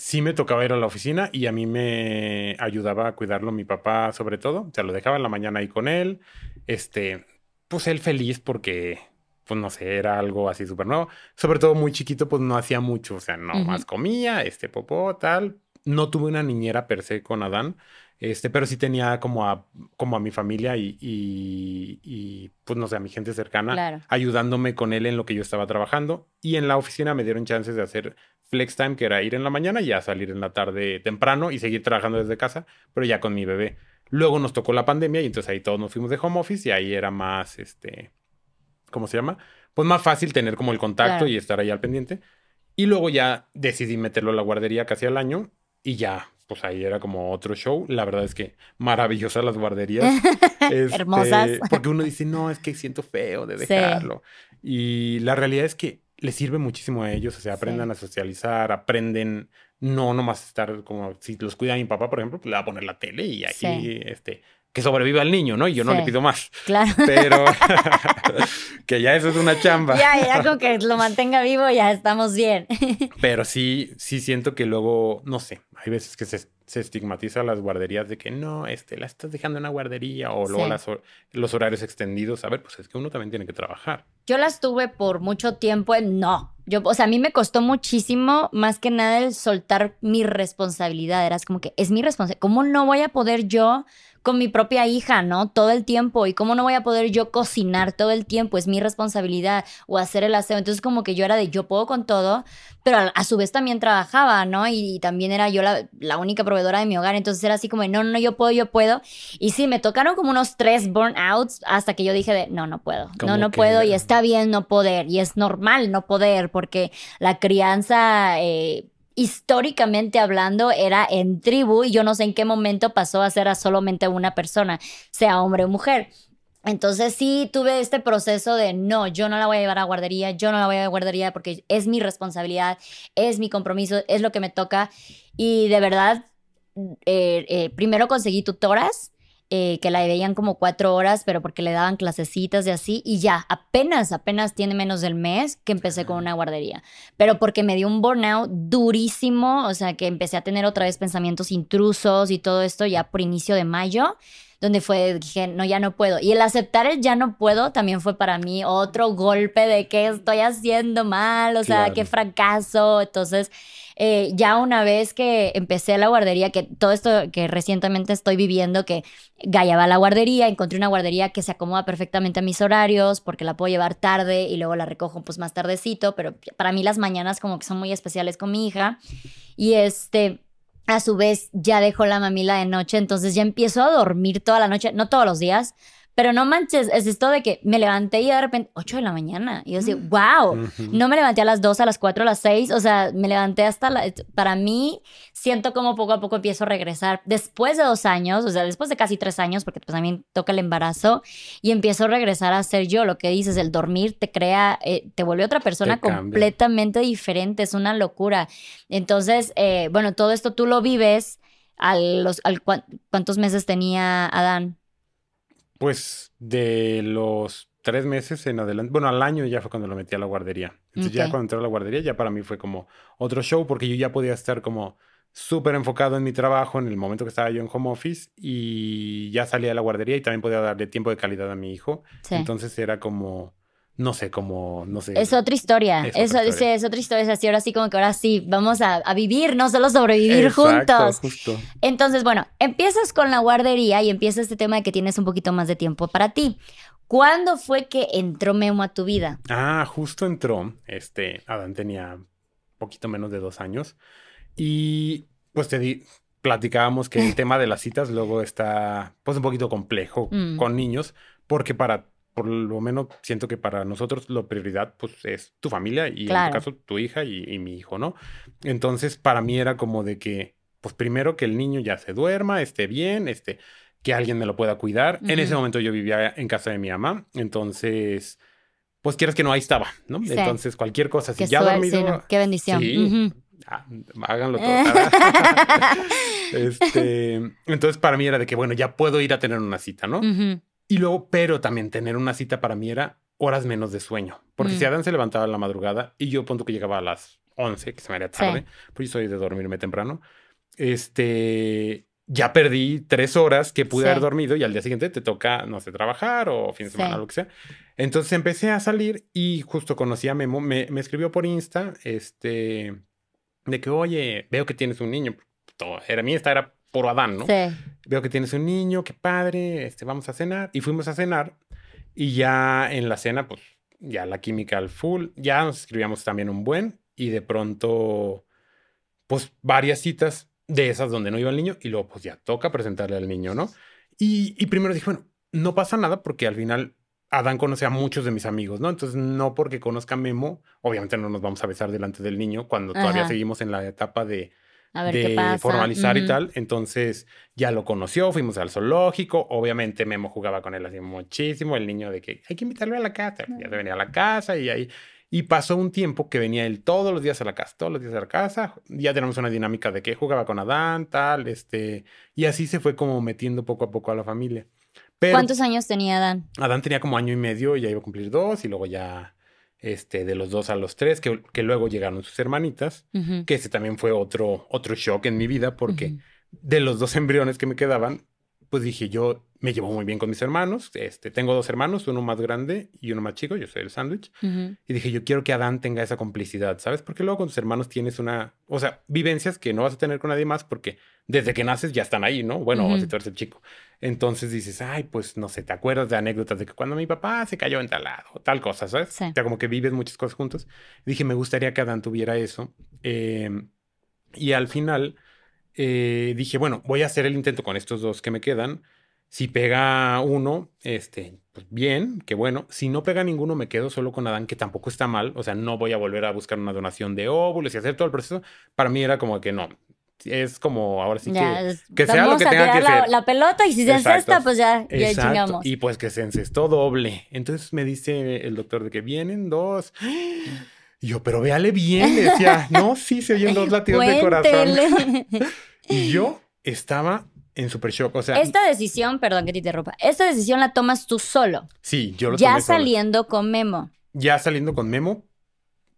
sí me tocaba ir a la oficina y a mí me ayudaba a cuidarlo mi papá sobre todo. O sea, lo dejaba en la mañana ahí con él. Este, pues él feliz porque, pues no sé, era algo así súper nuevo. Sobre todo muy chiquito, pues no hacía mucho. O sea, no más comía, este popó, tal. No tuve una niñera per se con Adán. Este, pero sí tenía como a, como a mi familia y, y, pues no sé, a mi gente cercana ayudándome con él en lo que yo estaba trabajando. Y en la oficina me dieron chances de hacer flex time, que era ir en la mañana y ya salir en la tarde temprano y seguir trabajando desde casa, pero ya con mi bebé. Luego nos tocó la pandemia y entonces ahí todos nos fuimos de home office y ahí era más, este, ¿cómo se llama? Pues más fácil tener como el contacto y estar ahí al pendiente. Y luego ya decidí meterlo a la guardería casi al año y ya pues ahí era como otro show. La verdad es que maravillosas las guarderías. Este, Hermosas. Porque uno dice, no, es que siento feo de dejarlo. Y la realidad es que les sirve muchísimo a ellos. O sea, aprendan a socializar, aprenden no nomás estar como, si los cuida mi papá, por ejemplo, pues le va a poner la tele y aquí, este, que sobreviva el niño, ¿no? Y yo no le pido más. Claro. Pero que ya eso es una chamba. Ya, ya con que lo mantenga vivo ya estamos bien. Pero sí, sí siento que luego, no sé, hay veces que se, se estigmatiza las guarderías de que no, este, la estás dejando en una guardería o luego los horarios extendidos. A ver, pues es que uno también tiene que trabajar. Yo las tuve por mucho tiempo en no. Yo, o sea, a mí me costó muchísimo, más que nada, el soltar mi responsabilidad. Era como que es mi responsabilidad. ¿Cómo no voy a poder yo con mi propia hija, ¿no? Todo el tiempo. ¿Y cómo no voy a poder yo cocinar todo el tiempo? Es mi responsabilidad. O hacer el aseo. Entonces como que yo era de yo puedo con todo, pero a, su vez también trabajaba, ¿no? Y, también era yo la, única proveedora de mi hogar. Entonces era así como, no, no, yo puedo, yo puedo. Y sí, me tocaron como unos tres burnouts hasta que yo dije de, no, no puedo. No, no puedo. Y está bien no poder. Y es normal no poder porque la crianza... Eh, históricamente hablando era en tribu y yo no sé en qué momento pasó a ser a solamente una persona, sea hombre o mujer. Entonces sí tuve este proceso de no, yo no la voy a llevar a guardería, yo no la voy a guardería porque es mi responsabilidad, es mi compromiso, es lo que me toca. Y de verdad, eh, eh, primero conseguí tutoras eh, que la veían como cuatro horas, pero porque le daban clasecitas y así, y ya, apenas, apenas tiene menos del mes que empecé con una guardería, pero porque me dio un burnout durísimo, o sea, que empecé a tener otra vez pensamientos intrusos y todo esto ya por inicio de mayo donde fue, dije, no, ya no puedo. Y el aceptar el ya no puedo también fue para mí otro golpe de que estoy haciendo mal, o sea, qué fracaso. Entonces, eh, ya una vez que empecé la guardería, que todo esto que recientemente estoy viviendo, que Gaia va la guardería, encontré una guardería que se acomoda perfectamente a mis horarios, porque la puedo llevar tarde y luego la recojo pues más tardecito, pero para mí las mañanas como que son muy especiales con mi hija. Y este a su vez ya dejó la mamila de noche, entonces ya empiezo a dormir toda la noche, no todos los días, pero no manches, es esto de que me levanté y de repente, 8 de la mañana. Y yo decía, wow, mm. no me levanté a las 2, a las 4, a las 6. O sea, me levanté hasta la... Para mí, siento como poco a poco empiezo a regresar. Después de dos años, o sea, después de casi tres años, porque pues también toca el embarazo, y empiezo a regresar a ser yo. Lo que dices, el dormir te crea, eh, te vuelve otra persona completamente diferente. Es una locura. Entonces, eh, bueno, todo esto tú lo vives. A los, al, ¿Cuántos meses tenía Adán? Pues de los tres meses en adelante, bueno, al año ya fue cuando lo metí a la guardería. Entonces ya cuando entré a la guardería ya para mí fue como otro show porque yo ya podía estar como súper enfocado en mi trabajo en el momento que estaba yo en home office y ya salía a la guardería y también podía darle tiempo de calidad a mi hijo. Entonces era como no sé, cómo, no sé. Es otra historia. Es, otra historia. Es, otra historia. Es así, ahora sí, como que ahora sí, vamos a, vivir, no solo sobrevivir Exacto, juntos. Justo. Entonces, bueno, empiezas con la guardería y empieza este tema de que tienes un poquito más de tiempo para ti. ¿Cuándo fue que entró Memo a tu vida? Ah, justo entró. Este, Adán tenía poquito menos de dos años. Y pues te di, platicábamos que el tema de las citas luego está pues un poquito complejo mm. con niños, porque para por lo menos siento que para nosotros la prioridad pues es tu familia y en tu caso tu hija y, mi hijo, ¿no? Entonces para mí era como de que, pues primero que el niño ya se duerma, esté bien, este, que alguien me lo pueda cuidar. En ese momento yo vivía en casa de mi mamá, entonces, pues quieres que no, ahí estaba, ¿no? Entonces cualquier cosa, si ya dormido... Qué bendición. Sí, ah, háganlo todo. este, entonces para mí era de que, bueno, ya puedo ir a tener una cita, ¿no? Y luego, pero también tener una cita para mí era horas menos de sueño. Porque si mm. Adán se levantaba a la madrugada y yo punto que llegaba a las 11, que se me haría tarde, pues yo soy de dormirme temprano. Este, ya perdí tres horas que pude haber dormido y al día siguiente te toca, no sé, trabajar o fin de semana, lo que sea. Entonces empecé a salir y justo conocí a Memo, me, me, escribió por Insta, este, de que, oye, veo que tienes un niño. Era mi Insta, era por Adán, ¿no? Sí. Veo que tienes un niño, qué padre, este, vamos a cenar. Y fuimos a cenar y ya en la cena, pues, ya la química al full, ya nos escribíamos también un buen y de pronto, pues, varias citas de esas donde no iba el niño y luego pues ya toca presentarle al niño, ¿no? Y, primero dije, bueno, no pasa nada porque al final Adán conoce a muchos de mis amigos, ¿no? Entonces, no porque conozca a Memo, obviamente no nos vamos a besar delante del niño cuando todavía seguimos en la etapa de, formalizar y tal. Entonces, ya lo conoció, fuimos al zoológico. Obviamente, Memo jugaba con él así muchísimo. El niño de que hay que invitarlo a la casa. Ya se venía a la casa y ahí y pasó un tiempo que venía él todos los días a la casa, todos los días a la casa. Ya tenemos una dinámica de que jugaba con Adán, tal, este. Y así se fue como metiendo poco a poco a la familia. ¿Cuántos años tenía Adán? Adán tenía como año y medio, y ya iba a cumplir dos, y luego ya, este, de los dos a los tres, que, que luego llegaron sus hermanitas, que ese también fue otro, otro shock en mi vida, porque de los dos embriones que me quedaban, pues dije, yo me llevo muy bien con mis hermanos. Este, tengo dos hermanos, uno más grande y uno más chico. Yo soy el sándwich. Y dije, yo quiero que Adán tenga esa complicidad, ¿sabes? Porque luego con tus hermanos tienes una, o sea, vivencias que no vas a tener con nadie más porque desde que naces ya están ahí, ¿no? Bueno, si tú eres el chico. Entonces dices, ay, pues no sé, te acuerdas de anécdotas de que cuando mi papá se cayó en tal lado, tal cosa, ¿sabes? Sí. O sea, como que vives muchas cosas juntos. dije, me gustaría que Adán tuviera eso. Em, y al final eh, dije, bueno, voy a hacer el intento con estos dos que me quedan. Si pega uno, este, pues bien, qué bueno. Si no pega ninguno, me quedo solo con Adán, que tampoco está mal. O sea, no voy a volver a buscar una donación de óvulos y hacer todo el proceso. Para mí era como que no. Es como ahora sí que, que sea lo que tenga que la, la pelota y si se encesta, pues ya, ya chingamos. Y pues que se encestó doble. Entonces me dice el doctor de que vienen dos. Y yo, pero véale bien. decía, no, sí, se oyen dos latidos de corazón. y yo estaba en super shock. O sea, esta decisión, perdón que te interrumpa, esta decisión la tomas tú solo. Sí, yo lo Ya saliendo con Memo. Ya saliendo con Memo.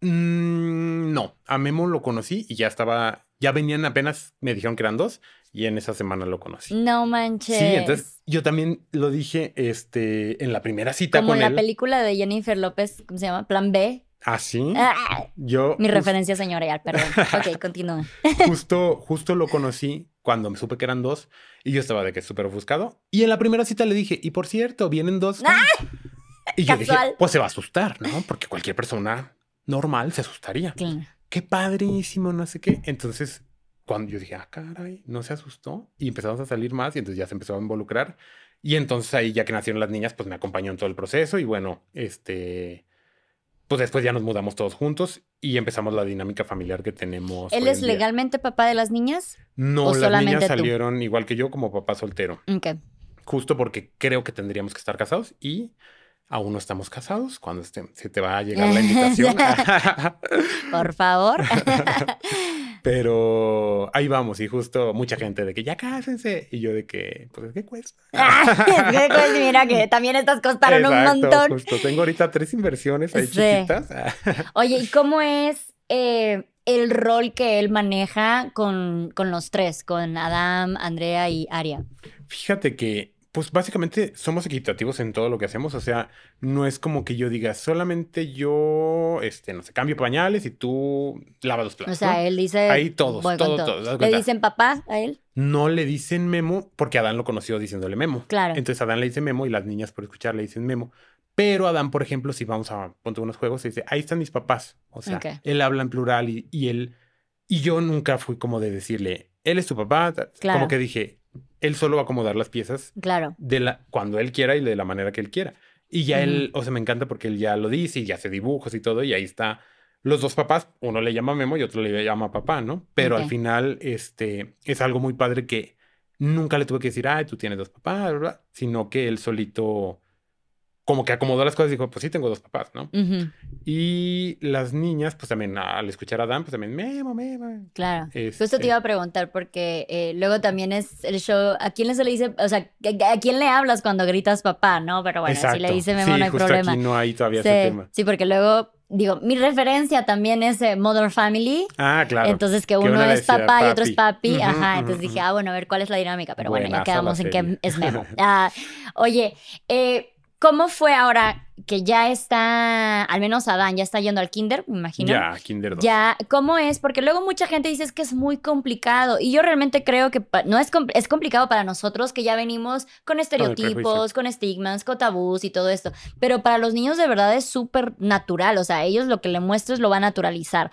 Mm, no, a Memo lo conocí y ya estaba, ya venían apenas, me dijeron que eran dos y en esa semana lo conocí. No manches. Sí, entonces yo también lo dije este, en la primera cita Como en la película de Jennifer López, ¿cómo se llama? Plan B. ¿Ah, sí? Ah, yo. Mi referencia señorial, perdón. ok, continúa. justo, justo lo conocí cuando me supe que eran dos y yo estaba de que súper ofuscado. Y en la primera cita le dije, y por cierto, vienen dos. ¡Ah! Y yo dije, pues se va a asustar, ¿no? Porque cualquier persona normal se asustaría. Qué padrísimo, no sé qué. Entonces, cuando yo dije, ah, caray, no se asustó y empezamos a salir más y entonces ya se empezó a involucrar. Y entonces ahí, ya que nacieron las niñas, pues me acompañó en todo el proceso y bueno, este pues después ya nos mudamos todos juntos y empezamos la dinámica familiar que tenemos. ¿Él es legalmente papá de las niñas? No, las niñas salieron igual que yo como papá soltero. Ok. Justo porque creo que tendríamos que estar casados y aún no estamos casados cuando se te va a llegar la invitación. Por favor. Pero ahí vamos, y justo mucha gente de que ya cásense. Y yo de que, pues, ¿qué cuesta? mira que también estas costaron un montón. Justo, tengo ahorita tres inversiones ahí chiquitas. Oye, ¿y cómo es eh, el rol que él maneja con, con los tres, con Adam, Andrea y Aria? Fíjate que pues básicamente somos equitativos en todo lo que hacemos, o sea, no es como que yo diga solamente yo, este, no sé, cambio pañales y tú lavas los platos. O sea, él dice. Ahí todos, todos, todos. ¿Le dicen papá a él? No le dicen Memo porque Adán lo conoció diciéndole Memo. Claro. Entonces Adán le dice Memo y las niñas por escuchar le dicen Memo. Pero Adán, por ejemplo, si vamos a poner unos juegos, dice, ahí están mis papás. O sea, él habla en plural y, y, él. Y yo nunca fui como de decirle, él es tu papá. Claro. Como que dije, él solo va a acomodar las piezas. Claro. De la, cuando él quiera y de la manera que él quiera. Y ya él, o sea, me encanta porque él ya lo dice y ya hace dibujos y todo, y ahí está los dos papás, uno le llama Memo y otro le llama papá, ¿no? Pero al final, este, es algo muy padre que nunca le tuve que decir, ay, tú tienes dos papás, ¿verdad? sino que él solito como que acomodó las cosas y dijo, pues sí, tengo dos papás, ¿no? Y las niñas, pues también al escuchar a Dan, pues también, memo, memo. Claro. Justo Este- te iba a preguntar porque eh, luego también es el show, ¿a quién se le dice, o sea, ¿a quién le hablas cuando gritas papá, no? Pero bueno, si le dice Memo sí, no hay justo problema. aquí no hay todavía sí, ese tema. sí, porque luego, digo, mi referencia también es eh, Mother Family. Ah, claro. Entonces que uno es papá y otro es papi. papi. Ujú, Ajá. Entonces dije, ah, bueno, a ver cuál es la dinámica. Pero bueno, ya quedamos en que es Memo. Ah, oye, eh, ¿cómo fue ahora que ya está, al menos Adán, ya está yendo al kinder, me imagino? Ya, Kinder 2. Ya, ¿cómo es? Porque luego mucha gente dice es que es muy complicado. Y yo realmente creo que no es, es complicado para nosotros que ya venimos con estereotipos, con estigmas, con tabús y todo esto. Pero para los niños de verdad es súper natural. O sea, ellos lo que le muestres lo va a naturalizar.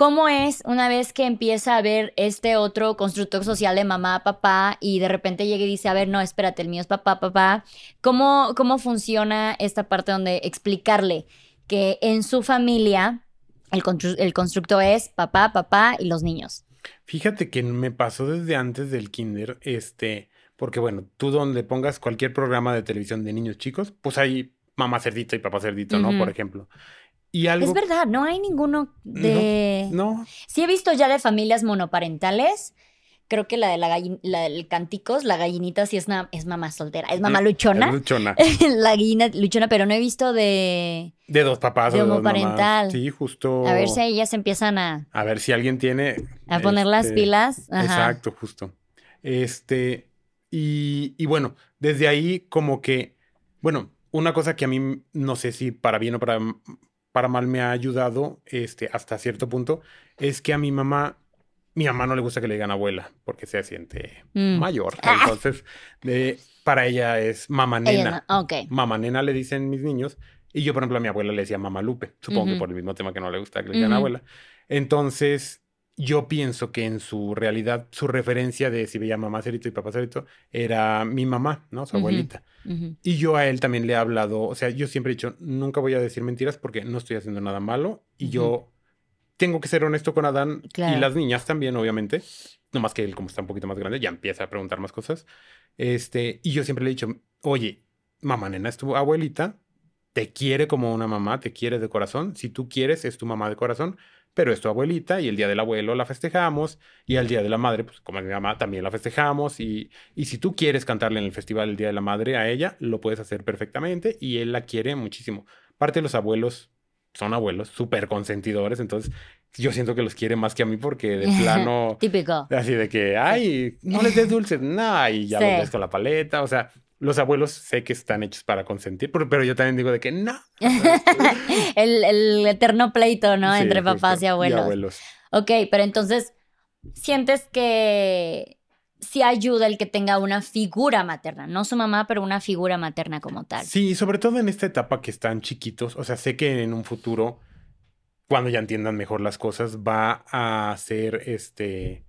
¿Cómo es una vez que empieza a ver este otro constructor social de mamá, papá, y de repente llega y dice, a ver, no, espérate, el mío es papá, papá? ¿Cómo, cómo funciona esta parte donde explicarle que en su familia el, constru- el constructo es papá, papá y los niños? Fíjate que me pasó desde antes del kinder, este, porque bueno, tú donde pongas cualquier programa de televisión de niños chicos, pues hay mamá cerdito y papá cerdito, ¿no? Por ejemplo. Y algo... Es verdad, no hay ninguno de... No, Sí he visto ya de familias monoparentales. Creo que la de la, gallin- la del canticos, la gallinita sí es, na- es mamá soltera, es mamá es luchona. luchona. la gallina luchona, pero no he visto de... De dos papás De homoparental. Sí, justo. A ver si ellas empiezan a, A ver si alguien tiene. a poner las este, pilas. Ajá. Exacto, justo. Este, y, y bueno, desde ahí como que, bueno, una cosa que a mí no sé si para bien o para, para mal me ha ayudado, este, hasta cierto punto, es que a mi mamá, mi mamá no le gusta que le digan abuela, porque se siente Mm. mayor. Ah. Entonces, de, para ella es mamá nena. no-. Mamá nena le dicen mis niños. Y yo, por ejemplo, a mi abuela le decía mamá Lupe. Supongo que por el mismo tema que no le gusta que le digan abuela. Entonces, yo pienso que en su realidad, su referencia de si veía mamá Cerito y papá Cerito era mi mamá, ¿no? Su abuelita. Y yo a él también le he hablado, o sea, yo siempre he dicho, nunca voy a decir mentiras porque no estoy haciendo nada malo. Y yo tengo que ser honesto con Adán Claro. y las niñas también, obviamente. No más que él, como está un poquito más grande, ya empieza a preguntar más cosas. Este, y yo siempre le he dicho, oye, mamá nena es tu abuelita, te quiere como una mamá, te quiere de corazón. Si tú quieres, es tu mamá de corazón, pero es tu abuelita y el día del abuelo la festejamos y al día de la madre, pues como es mi mamá, también la festejamos. Y, y si tú quieres cantarle en el festival el día de la madre a ella, lo puedes hacer perfectamente y él la quiere muchísimo. Parte de los abuelos son abuelos súper consentidores, entonces yo siento que los quiere más que a mí porque de plano... Típico. Así de que, ay, no les des dulces, no, y ya Sí. los ves con la paleta. O sea, los abuelos sé que están hechos para consentir, pero, pero yo también digo de que no. el, el eterno pleito, ¿no? Sí, Entre justo, papás y abuelos. Ok, pero entonces, ¿sientes que sí ayuda el que tenga una figura materna? No su mamá, pero una figura materna como tal. Sí, sobre todo en esta etapa que están chiquitos. O sea, sé que en un futuro, cuando ya entiendan mejor las cosas, va a ser este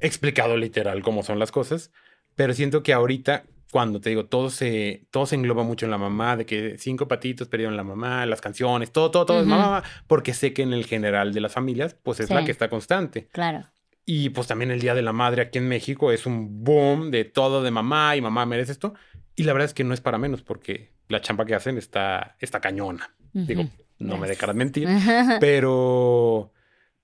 explicado literal cómo son las cosas. Pero siento que ahorita, cuando te digo, todo se, todo se engloba mucho en la mamá, de que cinco patitos perdieron la mamá, las canciones, todo, todo, todo es mamá, mamá, porque sé que en el general de las familias, pues es la que está constante. Claro. Y pues también el Día de la Madre aquí en México es un boom de todo de mamá y mamá merece esto. Y la verdad es que no es para menos porque la champa que hacen está, está cañona. Digo, no me Yes. dejarás mentir, pero,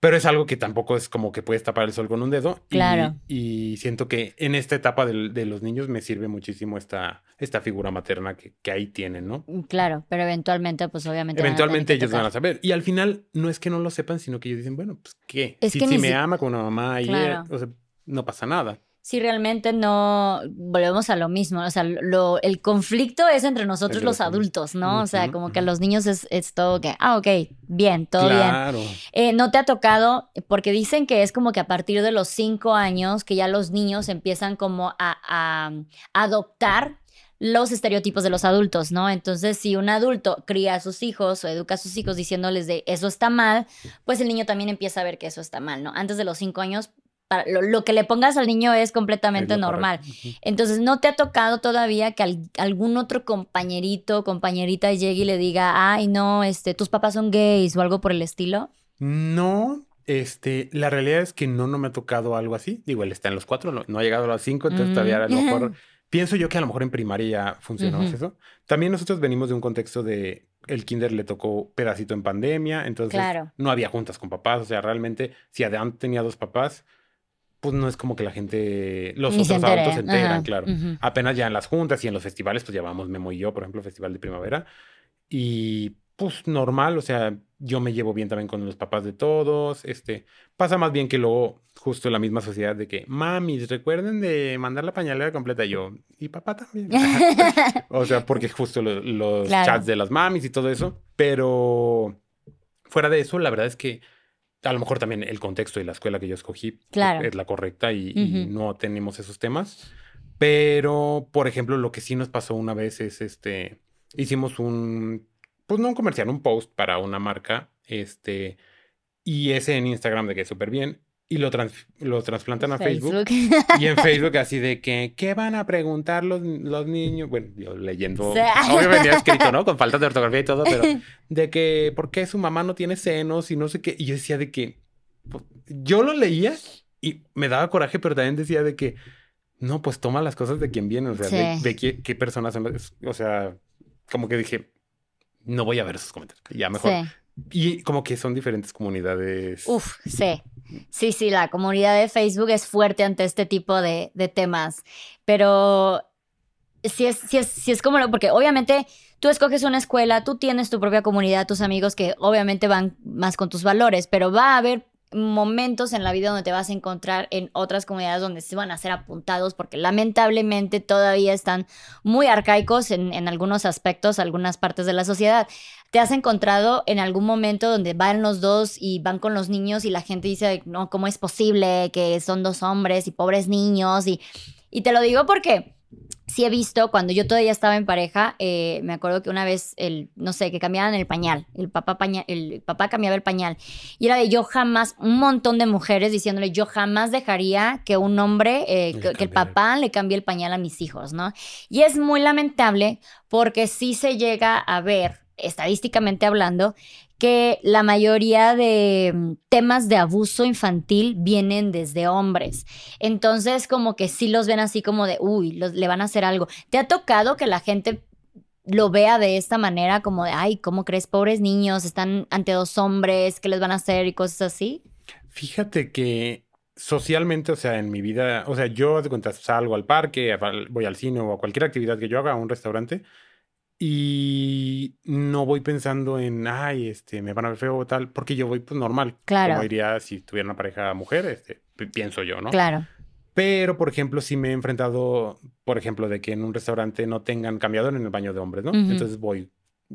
pero es algo que tampoco es como que puedes tapar el sol con un dedo. Y- Claro. Y, siento que en esta etapa del- de, los niños me sirve muchísimo esta, esta figura materna que, que ahí tienen, ¿no? Claro, pero eventualmente, pues obviamente. van a Eventualmente que ellos van a saber. Y al final no es que no lo sepan, sino que ellos dicen, bueno, pues qué. Es si que si me si- ama con una mamá y Claro. o sea, no pasa nada. Si realmente no volvemos a lo mismo, o sea, lo, el conflicto es entre nosotros los adultos. ¿no? O sea, como que a los niños es, es todo que, ah, ok, bien, todo bien. Eh, ¿No te ha tocado? Porque dicen que es como que a partir de los cinco años que ya los niños empiezan como a, a adoptar los estereotipos de los adultos, ¿no? Entonces, si un adulto cría a sus hijos o educa a sus hijos diciéndoles de eso está mal, pues el niño también empieza a ver que eso está mal, ¿no? Antes de los cinco años, para- lo, lo que le pongas al niño es completamente Es normal. correcto. Entonces, ¿no te ha tocado todavía que al- algún otro compañerito o compañerita llegue y le diga, ay, no, este, tus papás son gays o algo por el estilo? No, este, la realidad es que no, no me ha tocado algo así. Digo, él está en los cuatro, no, no ha llegado a los cinco, entonces Mm. todavía a lo mejor pienso yo que a lo mejor en primaria funcionó Ujú. eso. También nosotros venimos de un contexto de el kinder le tocó pedacito en pandemia, entonces Claro. no había juntas con papás, o sea, realmente si Adán tenía dos papás, pues no es como que la gente, los Ni otros adultos se enteran, Ajá. claro. Apenas ya en las juntas y en los festivales, pues llevamos Memo y yo, por ejemplo, Festival de Primavera. Y pues normal, o sea, yo me llevo bien también con los papás de todos. Este, pasa más bien que luego, justo en la misma sociedad, de que, mamis, recuerden de mandar la pañalera completa. Yo, y papá también. o sea, porque justo lo- los Claro. chats de las mamis y todo eso. Pero fuera de eso, la verdad es que a lo mejor también el contexto y la escuela que yo escogí Claro. es la correcta y, no tenemos esos temas. Pero, por ejemplo, lo que sí nos pasó una vez es este, hicimos un, pues no un comercial, un post para una marca, este, y ese en Instagram de que súper bien, y lo, trans- lo trasplantan a Facebook. Y en Facebook así de que, ¿qué van a preguntar los, los niños? Bueno, yo leyendo, Sí. obvio venía escrito, ¿no? Con faltas de ortografía y todo, pero de que, ¿por qué su mamá no tiene senos y no sé qué? Y yo decía de que, pues, yo lo leía y me daba coraje, pero también decía de que, no, pues toma las cosas de quien viene, o sea, de, Sí. de qué, qué personas son, o sea, como que dije, no voy a ver esos comentarios, ya mejor. Sí. Y como que son diferentes comunidades. Uf, sí. Sí, sí, la comunidad de Facebook es fuerte ante este tipo de, de temas. Pero sí es, sí es, sí es como lo, porque obviamente tú escoges una escuela, tú tienes tu propia comunidad, tus amigos que obviamente van más con tus valores, pero va a haber momentos en la vida donde te vas a encontrar en otras comunidades donde se van a ser apuntados porque lamentablemente todavía están muy arcaicos en, en algunos aspectos, algunas partes de la sociedad. ¿Te has encontrado en algún momento donde van los dos y van con los niños y la gente dice, no, ¿cómo es posible que son dos hombres y pobres niños? Y, y te lo digo porque sí he visto, cuando yo todavía estaba en pareja, eh, me acuerdo que una vez, el, no sé, que cambiaban el pañal, el papá, paña- el papá cambiaba el pañal, y era de yo jamás, un montón de mujeres diciéndole, yo jamás dejaría que un hombre, eh, que, que el- papá le cambie el pañal a mis hijos, ¿no? Y es muy lamentable porque sí se llega a ver, estadísticamente hablando, que la mayoría de mm, temas de abuso infantil vienen desde hombres. Entonces, como que sí los ven así como de, uy, le van a hacer algo. ¿Te ha tocado que la gente lo vea de esta manera, como de, ay, ¿cómo crees? Pobres niños, están ante dos hombres, ¿qué les van a hacer? Y cosas así. Fíjate que socialmente, o sea, en mi vida, o sea, yo de cuenta salgo al parque, voy al cine o a cualquier actividad que yo haga, a un restaurante, y no voy pensando en, ay, este, me van a ver feo o tal, porque yo voy pues normal, Claro. como iría si tuviera una pareja mujer, este, pi- pienso yo, ¿no? Claro. Pero, por ejemplo, sí me he enfrentado, por ejemplo, de que en un restaurante no tengan cambiador en el baño de hombres, ¿no? Entonces voy,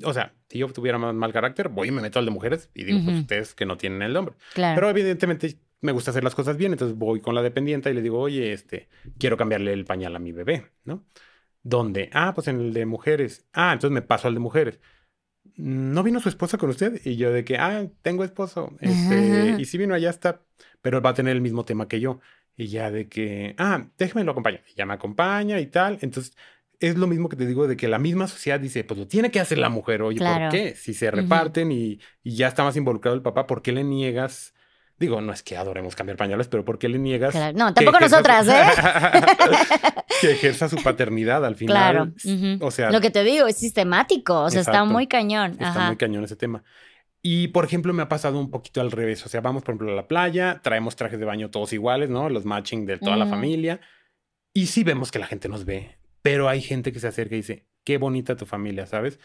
o sea, si yo tuviera más mal carácter, voy y me meto al de mujeres y digo, pues Ujú. ustedes que no tienen el de hombre. Claro. Pero evidentemente me gusta hacer las cosas bien, entonces voy con la dependienta y le digo, oye, este, quiero cambiarle el pañal a mi bebé, ¿no? ¿Dónde? Ah, pues en el de mujeres. Ah, entonces me paso al de mujeres. ¿No vino su esposa con usted? Y yo de que, ah, tengo esposo. Este, y sí vino, allá está, pero va a tener el mismo tema que yo. Y ya de que, ah, déjeme lo acompaño. Y ya me acompaña y tal. Entonces, es lo mismo que te digo de que la misma sociedad dice, pues lo tiene que hacer la mujer. Oye, Claro. ¿por qué? Si se reparten y, y ya está más involucrado el papá, ¿por qué le niegas? Digo, no es que adoremos cambiar pañales, pero ¿por qué le niegas? Claro. No, tampoco su- nosotras, ¿eh? que ejerza su paternidad al final. Claro. ujú. O sea, Lo que te digo es sistemático, o sea, está Exacto. muy cañón. Está Ajá. muy cañón ese tema. Y, por ejemplo, me ha pasado un poquito al revés. O sea, vamos, por ejemplo, a la playa, traemos trajes de baño todos iguales, ¿no? Los matching de toda la Ujú. familia. Y sí vemos que la gente nos ve, pero hay gente que se acerca y dice, qué bonita tu familia, ¿sabes?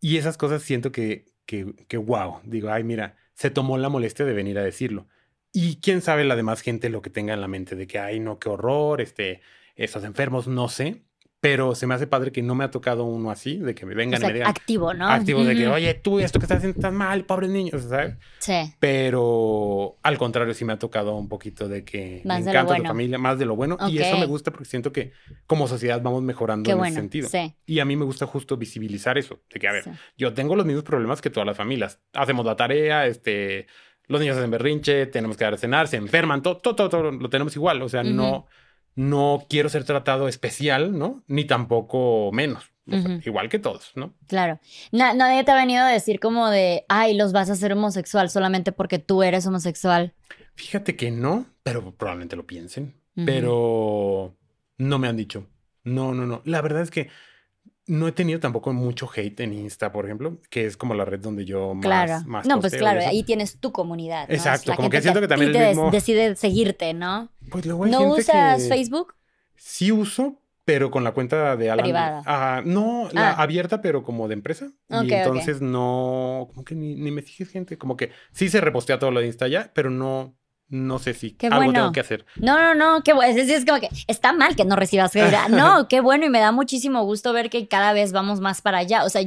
Y esas cosas siento que, que, que wow. Digo, ay, mira, se tomó la molestia de venir a decirlo. Y quién sabe la demás gente lo que tenga en la mente de que, ay, no, qué horror, este, estos enfermos, no sé. Pero se me hace padre que no me ha tocado uno así, de que me O vengan sea, y me digan, activo, ¿no? activo de que, oye, tú esto que estás haciendo está mal, pobres niños, ¿sabes? Sí. Pero al contrario, sí me ha tocado un poquito de que Más me de encanta tu familia, más de lo bueno. Y eso me gusta porque siento que como sociedad vamos mejorando Qué en bueno. ese sentido. Sí. Y a mí me gusta justo visibilizar eso, de que, a ver, sí. yo tengo los mismos problemas que todas las familias. Hacemos la tarea, este, los niños hacen berrinche, tenemos que dar a cenar, se enferman, todo, todo, todo, todo lo tenemos igual. O sea, no, no quiero ser tratado especial, ¿no? Ni tampoco menos. O sea, Ujú. Igual que todos, ¿no? Claro. Na- nadie te ha venido a decir como de, ay, los vas a hacer homosexual solamente porque tú eres homosexual. Fíjate que no, pero probablemente lo piensen. Pero no me han dicho. No, no, no. La verdad es que no he tenido tampoco mucho hate en Insta, por ejemplo, que es como la red donde yo más, Claro. más no, pues claro, ahí tienes tu comunidad. ¿no? Exacto, La como que siento que también el te mismo- decide seguirte, ¿no? Pues luego hay ¿No gente usas que Facebook? Sí uso, pero con la cuenta de Alan. Privada. Ah, no, la Ah. abierta, pero como de empresa. Y entonces no, como que ni, ni me sigues gente. Como que sí se repostea todo lo de Insta ya, pero no, no sé si Qué algo bueno. tengo que hacer. No, no, no, qué bueno. Es, es como que está mal que no recibas. Ah, No, qué bueno y me da muchísimo gusto ver que cada vez vamos más para allá. O sea,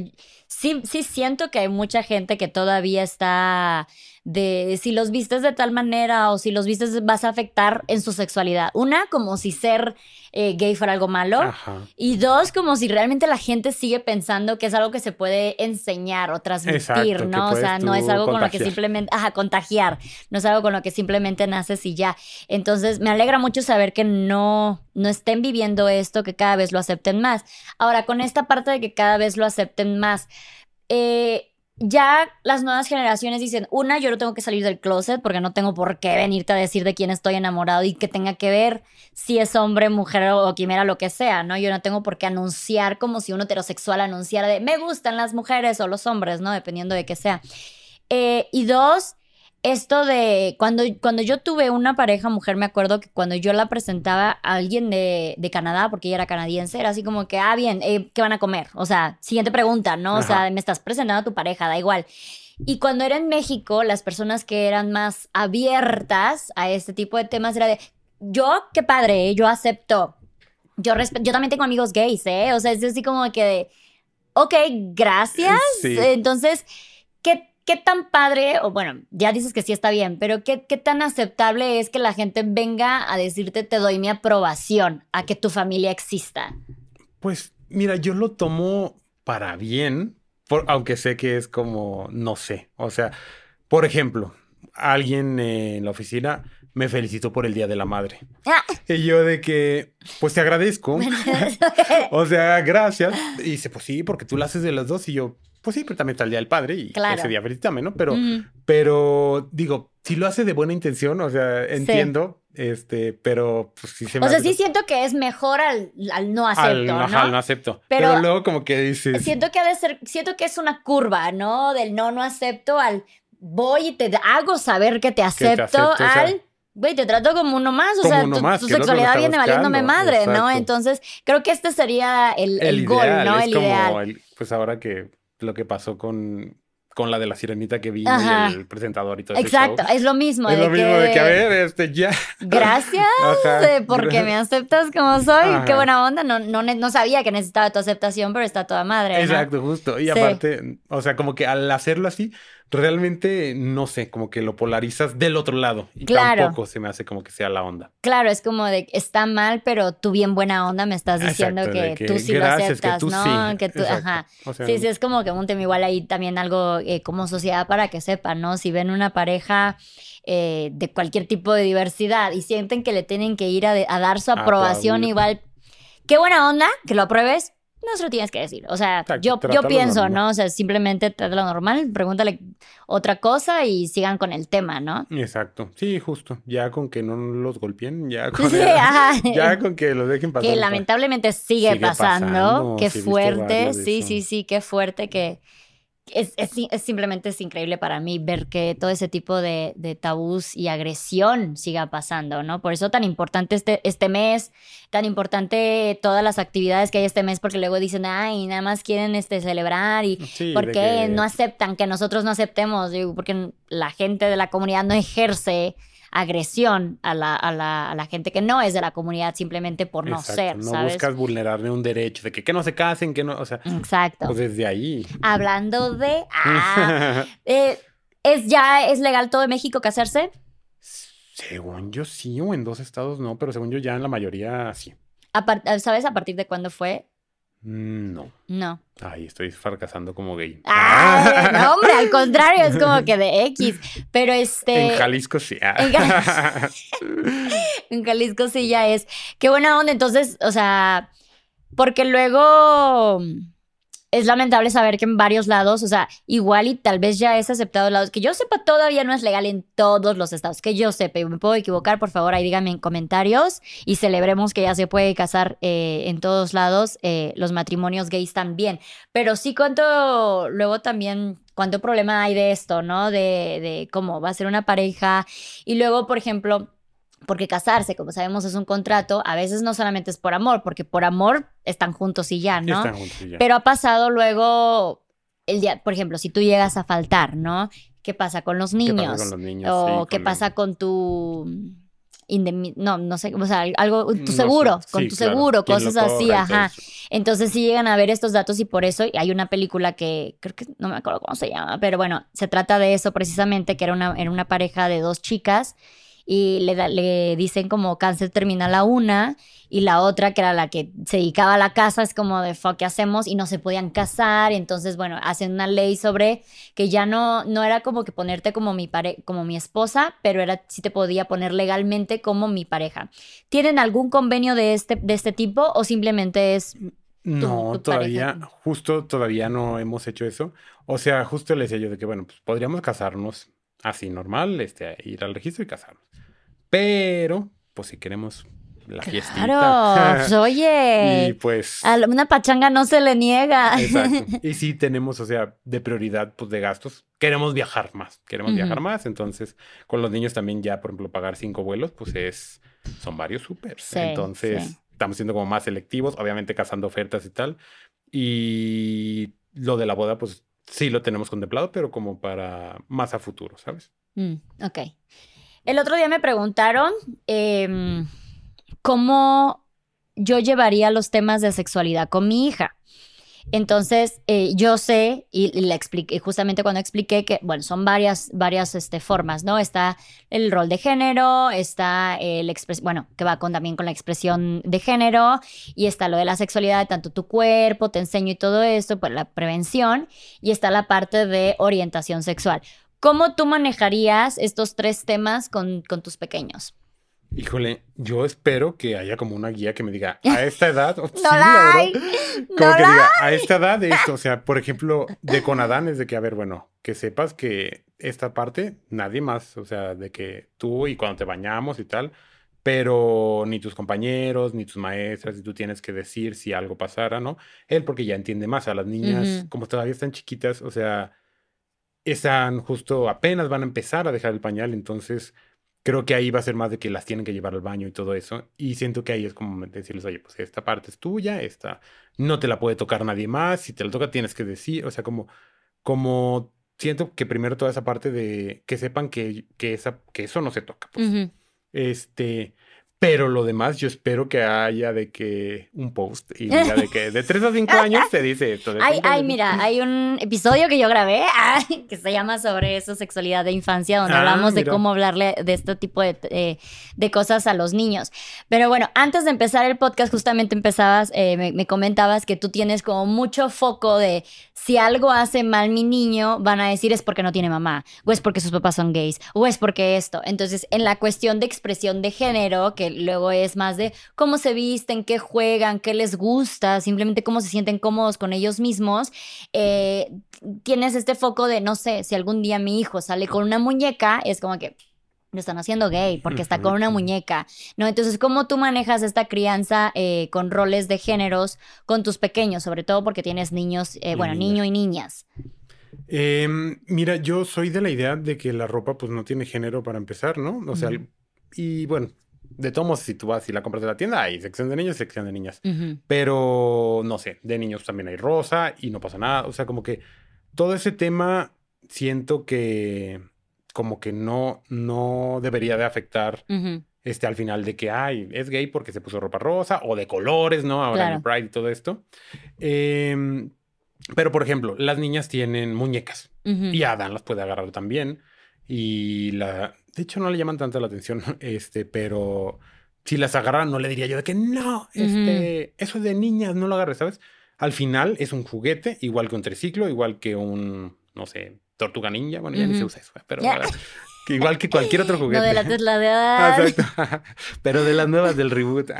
sí, sí siento que hay mucha gente que todavía está de si los vistes de tal manera o si los vistes vas a afectar en su sexualidad. Una, como si ser eh, gay fuera algo malo. Ajá. Y dos, como si realmente la gente sigue pensando que es algo que se puede enseñar o transmitir, Exacto, ¿no? O sea, no es algo con lo que simplemente, ajá, contagiar, no es algo con lo que simplemente naces y ya. Entonces, me alegra mucho saber que no, no estén viviendo esto, que cada vez lo acepten más. Ahora, con esta parte de que cada vez lo acepten más, eh, ya las nuevas generaciones dicen, una, yo no tengo que salir del closet porque no tengo por qué venirte a decir de quién estoy enamorado y que tenga que ver si es hombre, mujer o quimera, lo que sea, ¿no? Yo no tengo por qué anunciar como si un heterosexual anunciara de, me gustan las mujeres o los hombres, ¿no? Dependiendo de qué sea. Eh, y dos, esto de cuando, cuando yo tuve una pareja mujer, me acuerdo que cuando yo la presentaba a alguien de, de Canadá, porque ella era canadiense, era así como que, ah, bien, eh, ¿qué van a comer? O sea, siguiente pregunta, ¿no? O sea, Ajá. me estás presentando a tu pareja, da igual. Y cuando era en México, las personas que eran más abiertas a este tipo de temas era de, yo, qué padre, ¿eh? yo acepto. Yo, yo también tengo amigos gays, ¿eh? O sea, es así como que de, ok, gracias. Sí. Entonces, ¿qué, ¿qué tan padre, o bueno, ya dices que sí está bien, pero ¿qué, qué tan aceptable es que la gente venga a decirte te doy mi aprobación a que tu familia exista? Pues mira, yo lo tomo para bien, por- aunque sé que es como, no sé. O sea, por ejemplo, alguien en la oficina me felicitó por el Día de la Madre. Ah. Y yo de que, pues te agradezco. O sea, gracias. Y dice, pues sí, porque tú lo haces de las dos. Y yo, pues sí, pero también está el Día del Padre y Claro. ese día felicítame, ¿no? Pero, Mm. pero digo, si lo hace de buena intención, o sea, entiendo, este, pero pues sí se me O sea, sí siento que es mejor al, al no al, acepto, ajá, ¿no? no acepto. Pero- Pero, luego como que dices, Siento que ha de ser, siento que es una curva, ¿no? Del no, no acepto al voy y te hago saber que te acepto, acepto, o sea- al güey, te trato como uno más, o Como sea, tu, más, tu que el sexualidad viene valiéndome buscando, madre, ¿no? exacto. Entonces, creo que este sería el, el gol, ¿no? es El como ideal. el- pues ahora que lo que pasó con, con la de la sirenita que vino Ajá. y el presentador y todo ese Exacto, show. es lo mismo. Es de lo mismo de que, a ver, este, ya. Gracias Ajá. de porque me aceptas como soy. Qué Ajá. buena onda. No, no, no sabía que necesitaba tu aceptación, pero está toda madre. ¿no? Exacto, justo. Y Sí. aparte, o sea, como que al hacerlo así, realmente, no sé, como que lo polarizas del otro lado. Y Claro. tampoco se me hace como que sea la onda. Claro, es como de está mal, pero tú bien buena onda me estás diciendo Exacto, que, tú sí lo gracias, que aceptas, tú ¿no? sí. Que tú, ajá. O sea, Sí, sí, es como que un tema igual ahí también algo eh, como sociedad para que sepan, ¿no? Si ven una pareja eh, de cualquier tipo de diversidad y sienten que le tienen que ir a, de- a dar su aprobación Aplaudir. igual, qué buena onda que lo apruebes. No se lo tienes que decir. O sea, Exacto, yo, yo pienso, normal. ¿no? O sea, simplemente trátalo normal, pregúntale otra cosa y sigan con el tema, ¿no? Exacto. Sí, justo. Ya con que no los golpeen, ya con, Sí, ajá. ya con que los dejen pasar. que está. lamentablemente sigue, Sigue pasando. pasando, Qué sí fuerte. Sí, sí, sí, qué fuerte que es, es, es simplemente es increíble para mí ver que todo ese tipo de, de tabús y agresión siga pasando, ¿no? Por eso tan importante este, este mes, tan importante todas las actividades que hay este mes, porque luego dicen, ay, nada más quieren este, celebrar y Sí, ¿Por qué que- no aceptan que nosotros no aceptemos? Digo, porque la gente de la comunidad no ejerce agresión a la, a la, a la gente que no es de la comunidad simplemente por no Exacto, ser, No ¿sabes? buscas vulnerarle un derecho de que, que no se casen, que no, o sea, Exacto. pues desde ahí. Hablando de... ah, eh, ¿Es ya es legal todo en México casarse? según yo sí, o en dos estados no, pero según yo ya en la mayoría sí. ¿Sabes a partir de cuándo fue? Mm, No. No. Ay, estoy fracasando como gay. Ay, no, hombre, al contrario, es como que de X. Pero este... En Jalisco sí. Ah. En Jal- En Jalisco sí ya es. Qué buena onda. Entonces, o sea, porque luego. Es lamentable saber que en varios lados, o sea, igual y tal vez ya es aceptado lados, que yo sepa todavía no es legal en todos los estados, que yo sepa, y me puedo equivocar, por favor, ahí díganme en comentarios y celebremos que ya se puede casar eh, en todos lados eh, los matrimonios gays también. Pero sí cuánto, luego también, cuánto problema hay de esto, ¿no? De, de cómo va a ser una pareja. Y luego, por ejemplo, porque casarse, como sabemos, es un contrato, a veces no solamente es por amor, porque por amor están juntos y ya, ¿no? Están juntos y ya. Pero ha pasado luego el día, por ejemplo, si tú llegas a faltar, ¿no? ¿Qué pasa con los ¿Qué pasa niños? con los niños? O Sí, qué con pasa el- con tu no, no sé, o sea, algo, tu No sé. seguro, con tu claro. seguro, ¿Quién lo cosas así, cobra ajá. Entonces sí llegan a ver estos datos y por eso hay una película que creo que no me acuerdo cómo se llama, pero bueno, se trata de eso precisamente, que era una, era una pareja de dos chicas y le, da- le dicen como cáncer terminal a una y la otra, que era la que se dedicaba a la casa, es como de fuck, ¿qué hacemos? Y no se podían casar, entonces bueno, hacen una ley sobre que ya no, no era como que ponerte como mi, pare como mi esposa, pero era sí te podía poner legalmente como mi pareja. ¿Tienen algún convenio de este, de este tipo o simplemente es No, tu todavía, pareja. justo todavía no hemos hecho eso. O sea, justo le decía yo de que, bueno, pues podríamos casarnos así normal, este, ir al registro y casarnos. Pero, pues si queremos la fiestita. Claro, pues, oye, y pues, a una pachanga no se le niega. exacto. Y sí tenemos, o sea, de prioridad, pues de gastos, queremos viajar más, queremos viajar más. Entonces, con los niños también ya, por ejemplo, pagar cinco vuelos, pues es, son varios súper. Sí, Entonces, sí. estamos siendo como más selectivos, obviamente cazando ofertas y tal. Y lo de la boda, pues sí lo tenemos contemplado, pero como para más a futuro, ¿sabes? Mm, ok. El otro día me preguntaron em, cómo yo llevaría los temas de sexualidad con mi hija. Entonces, eh, yo sé, y, expliqué, justamente cuando expliqué que, bueno, son varias, varias este, formas, ¿no? Está el rol de género, está el expres bueno, que va con, también con la expresión de género, y está lo de la sexualidad, tanto tu cuerpo, te enseño y todo esto, pues la prevención, y está la parte de orientación sexual. ¿Cómo tú manejarías estos tres temas con, con tus pequeños? Híjole, yo espero que haya como una guía que me diga, a esta edad, oh, sí, No la verdad, hay, como no que la diga, a esta edad esto, o sea, por ejemplo, de Conadán es de que, a ver, bueno, que sepas que esta parte, nadie más, o sea, de que tú y cuando te bañamos y tal, pero ni tus compañeros, ni tus maestras, y tú tienes que decir si algo pasara, ¿no? Él porque ya entiende más, a las niñas, como todavía están chiquitas, o sea, están justo apenas van a empezar a dejar el pañal, entonces creo que ahí va a ser más de que las tienen que llevar al baño y todo eso. Y siento que ahí es como decirles, oye, pues esta parte es tuya, esta no te la puede tocar nadie más, si te la toca tienes que decir, o sea, como, como siento que primero toda esa parte de que sepan que, que, esa, que eso no se toca. pues. Este, pero lo demás yo espero que haya de que un post y diga de que de 3 a 5 años se dice esto. de Ay, ay, mira, hay un episodio que yo grabé ay, que se llama sobre eso, sexualidad de infancia, donde Ah, hablamos de cómo hablarle de este tipo de, eh, de cosas a los niños. Pero bueno, antes de empezar el podcast, justamente empezabas, eh, me, me comentabas que tú tienes como mucho foco de si algo hace mal mi niño, van a decir es porque no tiene mamá, o es porque sus papás son gays, o es porque esto. Entonces, en la cuestión de expresión de género, que luego es más de cómo se visten, qué juegan, qué les gusta, simplemente cómo se sienten cómodos con ellos mismos, eh, tienes este foco de, no sé, si algún día mi hijo sale con una muñeca, es como que lo están haciendo gay porque está con una muñeca, ¿no? Entonces, ¿cómo tú manejas esta crianza eh, con roles de géneros con tus pequeños? Sobre todo porque tienes niños, eh, bueno, niño y niñas. Em, mira, yo soy de la idea de que la ropa pues no tiene género para empezar, ¿no? O sea, y bueno, de todos modos, si tú vas y la compras de la tienda, hay sección de niños, sección de niñas. Pero no sé, de niños también hay rosa y no pasa nada. O sea, como que todo ese tema siento que como que no, no debería de afectar este al final de que, ay, es gay porque se puso ropa rosa o de colores, ¿no? Ahora en el Pride y todo esto. Em, pero, por ejemplo, las niñas tienen muñecas y Adán las puede agarrar también. Y la, de hecho, no le llaman tanto la atención, este, pero si las agarra, no le diría yo de que no, este, eso es de niñas, no lo agarres, ¿sabes? Al final es un juguete, igual que un triciclo, igual que un, no sé, tortuga ninja. Bueno, ya ni se usa eso, pero que igual que cualquier otro juguete. No de la tesla de Ah. Exacto. Pero de las nuevas del reboot.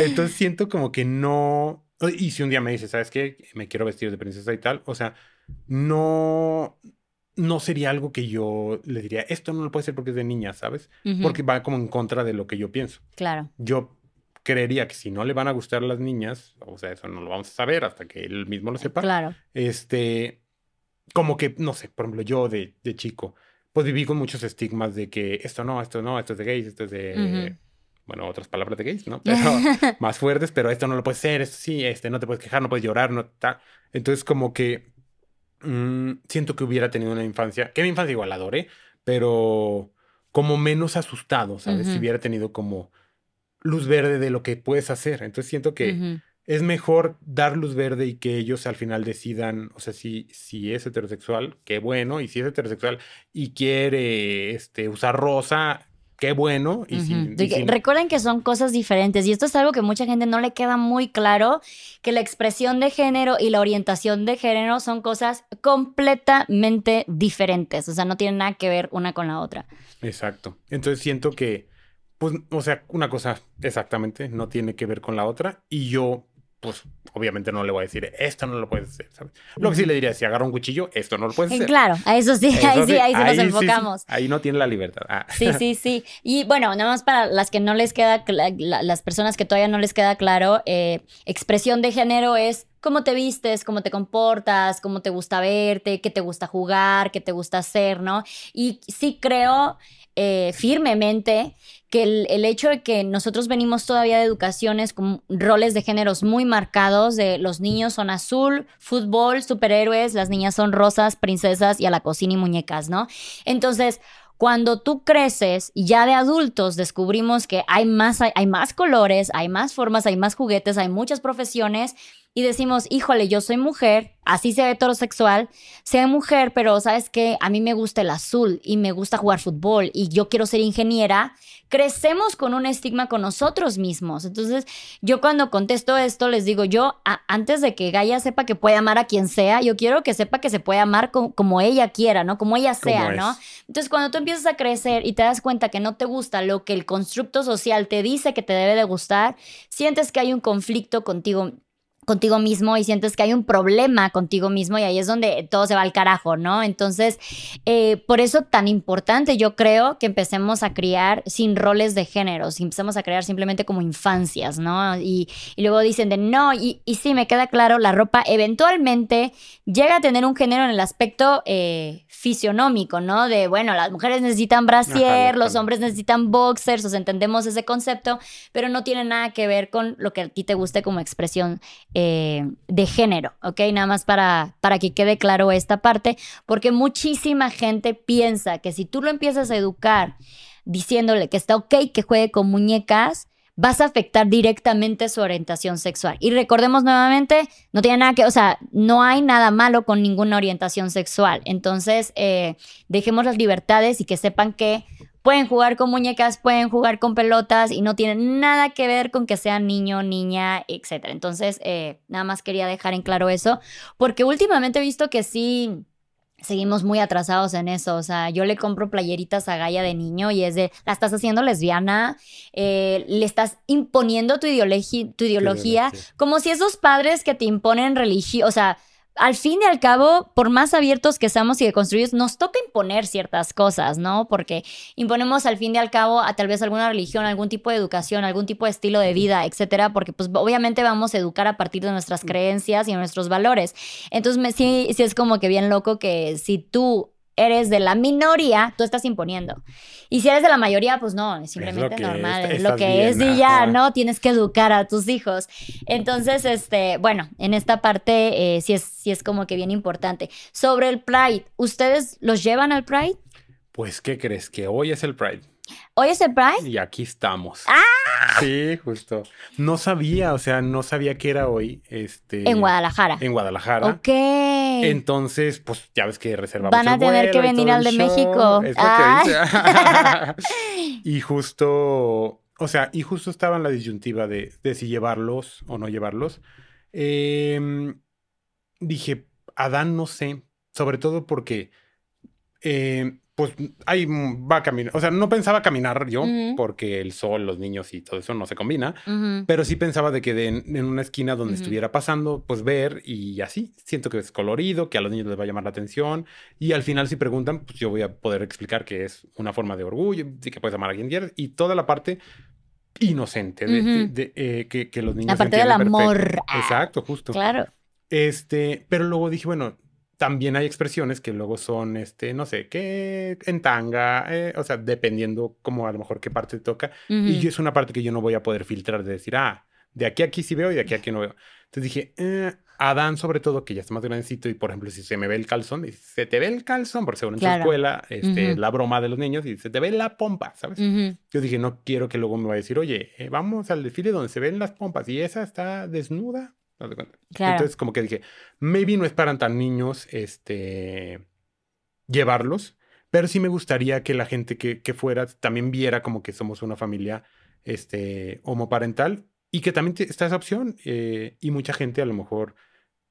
Entonces siento como que no, Y si un día me dice, ¿sabes qué? Me quiero vestir de princesa y tal, o sea, no, no sería algo que yo le diría, esto no lo puede ser porque es de niña, ¿sabes? Porque va como en contra de lo que yo pienso. Claro. Yo creería que si no le van a gustar las niñas, o sea, eso no lo vamos a saber hasta que él mismo lo sepa. Claro. Este, como que, no sé, por ejemplo, yo de, de chico, pues viví con muchos estigmas de que esto no, esto no, esto es de gays, esto es de... Bueno, otras palabras de gays, ¿no? Pero más fuertes, pero esto no lo puede ser, esto sí, este, no te puedes quejar, no puedes llorar, no está. Entonces, como que mm, siento que hubiera tenido una infancia, que mi infancia igual la adoré, pero como menos asustado, ¿sabes? Si hubiera tenido como luz verde de lo que puedes hacer. Entonces siento que es mejor dar luz verde y que ellos al final decidan, o sea, si, si es heterosexual, qué bueno, y si es heterosexual y quiere este, usar rosa, qué bueno. Y, Recuerden que son cosas diferentes y esto es algo que mucha gente no le queda muy claro, que la expresión de género y la orientación de género son cosas completamente diferentes, o sea, no tienen nada que ver una con la otra. Exacto. Entonces siento que, pues, o sea, una cosa exactamente no tiene que ver con la otra y yo pues obviamente no le voy a decir, esto no lo puedes hacer, ¿sabes? Lo que sí le diría, si agarra un cuchillo, esto no lo puedes hacer. Claro, a eso sí, ahí sí, ahí sí nos enfocamos. Ahí no tiene la libertad. Ah. Sí, sí, sí. Y bueno, nada más para las que no les queda, las personas que todavía no les queda claro, eh, expresión de género es cómo te vistes, cómo te comportas, cómo te gusta verte, qué te gusta jugar, qué te gusta hacer, ¿no? Y sí creo eh, firmemente que el, hecho de que nosotros venimos todavía de educaciones con roles de géneros muy marcados, de los niños son azul, fútbol, superhéroes, las niñas son rosas, princesas y a la cocina y muñecas, ¿no? Entonces, cuando tú creces y ya de adultos descubrimos que hay más, hay más colores, hay más formas, hay más juguetes, hay muchas profesiones, y decimos, híjole, yo soy mujer, así sea heterosexual, sea mujer, pero sabes que a mí me gusta el azul y me gusta jugar fútbol y yo quiero ser ingeniera, crecemos con un estigma con nosotros mismos. Entonces, yo cuando contesto esto, les digo, yo antes de que Gaia sepa que puede amar a quien sea, yo quiero que sepa que se puede amar como ella quiera, ¿no? Como ella sea, ¿no? Entonces, cuando tú empiezas a crecer y te das cuenta que no te gusta lo que el constructo social te dice que te debe de gustar, sientes que hay un conflicto contigo contigo mismo y sientes que hay un problema contigo mismo y ahí es donde todo se va al carajo, ¿no? Entonces, eh, por eso tan importante yo creo que empecemos a criar sin roles de género, si empecemos a crear simplemente como infancias, ¿no? Y, luego dicen de no, y, y, sí, me queda claro, la ropa eventualmente llega a tener un género en el aspecto eh, fisionómico, ¿no? De, bueno, las mujeres necesitan brasier, los hombres necesitan boxers, o sea, entendemos ese concepto, pero no tiene nada que ver con lo que a ti te guste como expresión eh, de género, ¿ok? Nada más para, para que quede claro esta parte, porque muchísima gente piensa que si tú lo empiezas a educar diciéndole que está ok que juegue con muñecas, vas a afectar directamente su orientación sexual. Y recordemos nuevamente, no tiene nada que, o sea, no hay nada malo con ninguna orientación sexual. Entonces, eh, dejemos las libertades y que sepan que Pueden jugar con muñecas, pueden jugar con pelotas y no tienen nada que ver con que sean niño, niña, etc. Entonces, eh, nada más quería dejar en claro eso, porque últimamente he visto que sí seguimos muy atrasados en eso. O sea, yo le compro playeritas a Gaia de niño y es de, la estás haciendo lesbiana, eh, le estás imponiendo tu, ideología, tu ideología, como si esos padres que te imponen religión, o sea, al fin y al cabo, por más abiertos que seamos y de construir, nos toca imponer ciertas cosas, ¿no? Porque imponemos al fin y al cabo a tal vez alguna religión, algún tipo de educación, algún tipo de estilo de vida, etcétera, porque pues obviamente vamos a educar a partir de nuestras creencias y nuestros valores. Entonces, me, sí, sí es como que bien loco que si tú eres de la minoría, tú estás imponiendo. Y si eres de la mayoría, pues no, es simplemente normal, es lo que es y ya, ¿no? Tienes que educar a tus hijos. Entonces, este, bueno, en esta parte eh, sí, es, sí es como que bien importante. Sobre el Pride, ¿ustedes los llevan al Pride? Pues, ¿qué crees? Que hoy es el Pride. ¿Hoy es el Pride? Y aquí estamos. ¡Ah! Sí, justo. No sabía, o sea, no sabía que era hoy. Este, en Guadalajara. En Guadalajara. Ok. Entonces, pues ya ves que reservamos. Van a tener que venir al de México. Ah. y justo, o sea, y justo estaba en la disyuntiva de, de si llevarlos o no llevarlos. Em, dije, Adán no sé, sobre todo porque eh, pues ahí va a caminar. O sea, no pensaba caminar yo, porque el sol, los niños y todo eso no se combina. Pero sí pensaba de que de- en una esquina donde estuviera pasando, pues ver y así. Siento que es colorido, que a los niños les va a llamar la atención. Y al final, si preguntan, pues yo voy a poder explicar que es una forma de orgullo, y que puedes amar a quien quieras. Y toda la parte inocente de, de- de, eh, que, que los niños. parte del perfecto. amor. Exacto, justo. Claro. Este, pero luego dije, bueno, también hay expresiones que luego son, este, no sé, que en tanga, eh, o sea, dependiendo como a lo mejor qué parte te toca. Y yo es una parte que yo no voy a poder filtrar de decir, ah, de aquí a aquí sí veo y de aquí a aquí no veo. Entonces dije, eh, Adán sobre todo, que ya está más grandecito y por ejemplo, si se me ve el calzón, dice, se te ve el calzón, porque según en su escuela, este, la broma de los niños y se te ve la pompa, ¿sabes? Yo dije, no quiero que luego me vaya a decir, oye, eh, vamos al desfile donde se ven las pompas y esa está desnuda. Haz de cuenta. Claro. Entonces, como que dije, maybe no es para tan niños este, llevarlos, pero sí me gustaría que la gente que, que fuera también viera como que somos una familia este, homoparental y que también te- está esa opción. eh, y mucha gente a lo mejor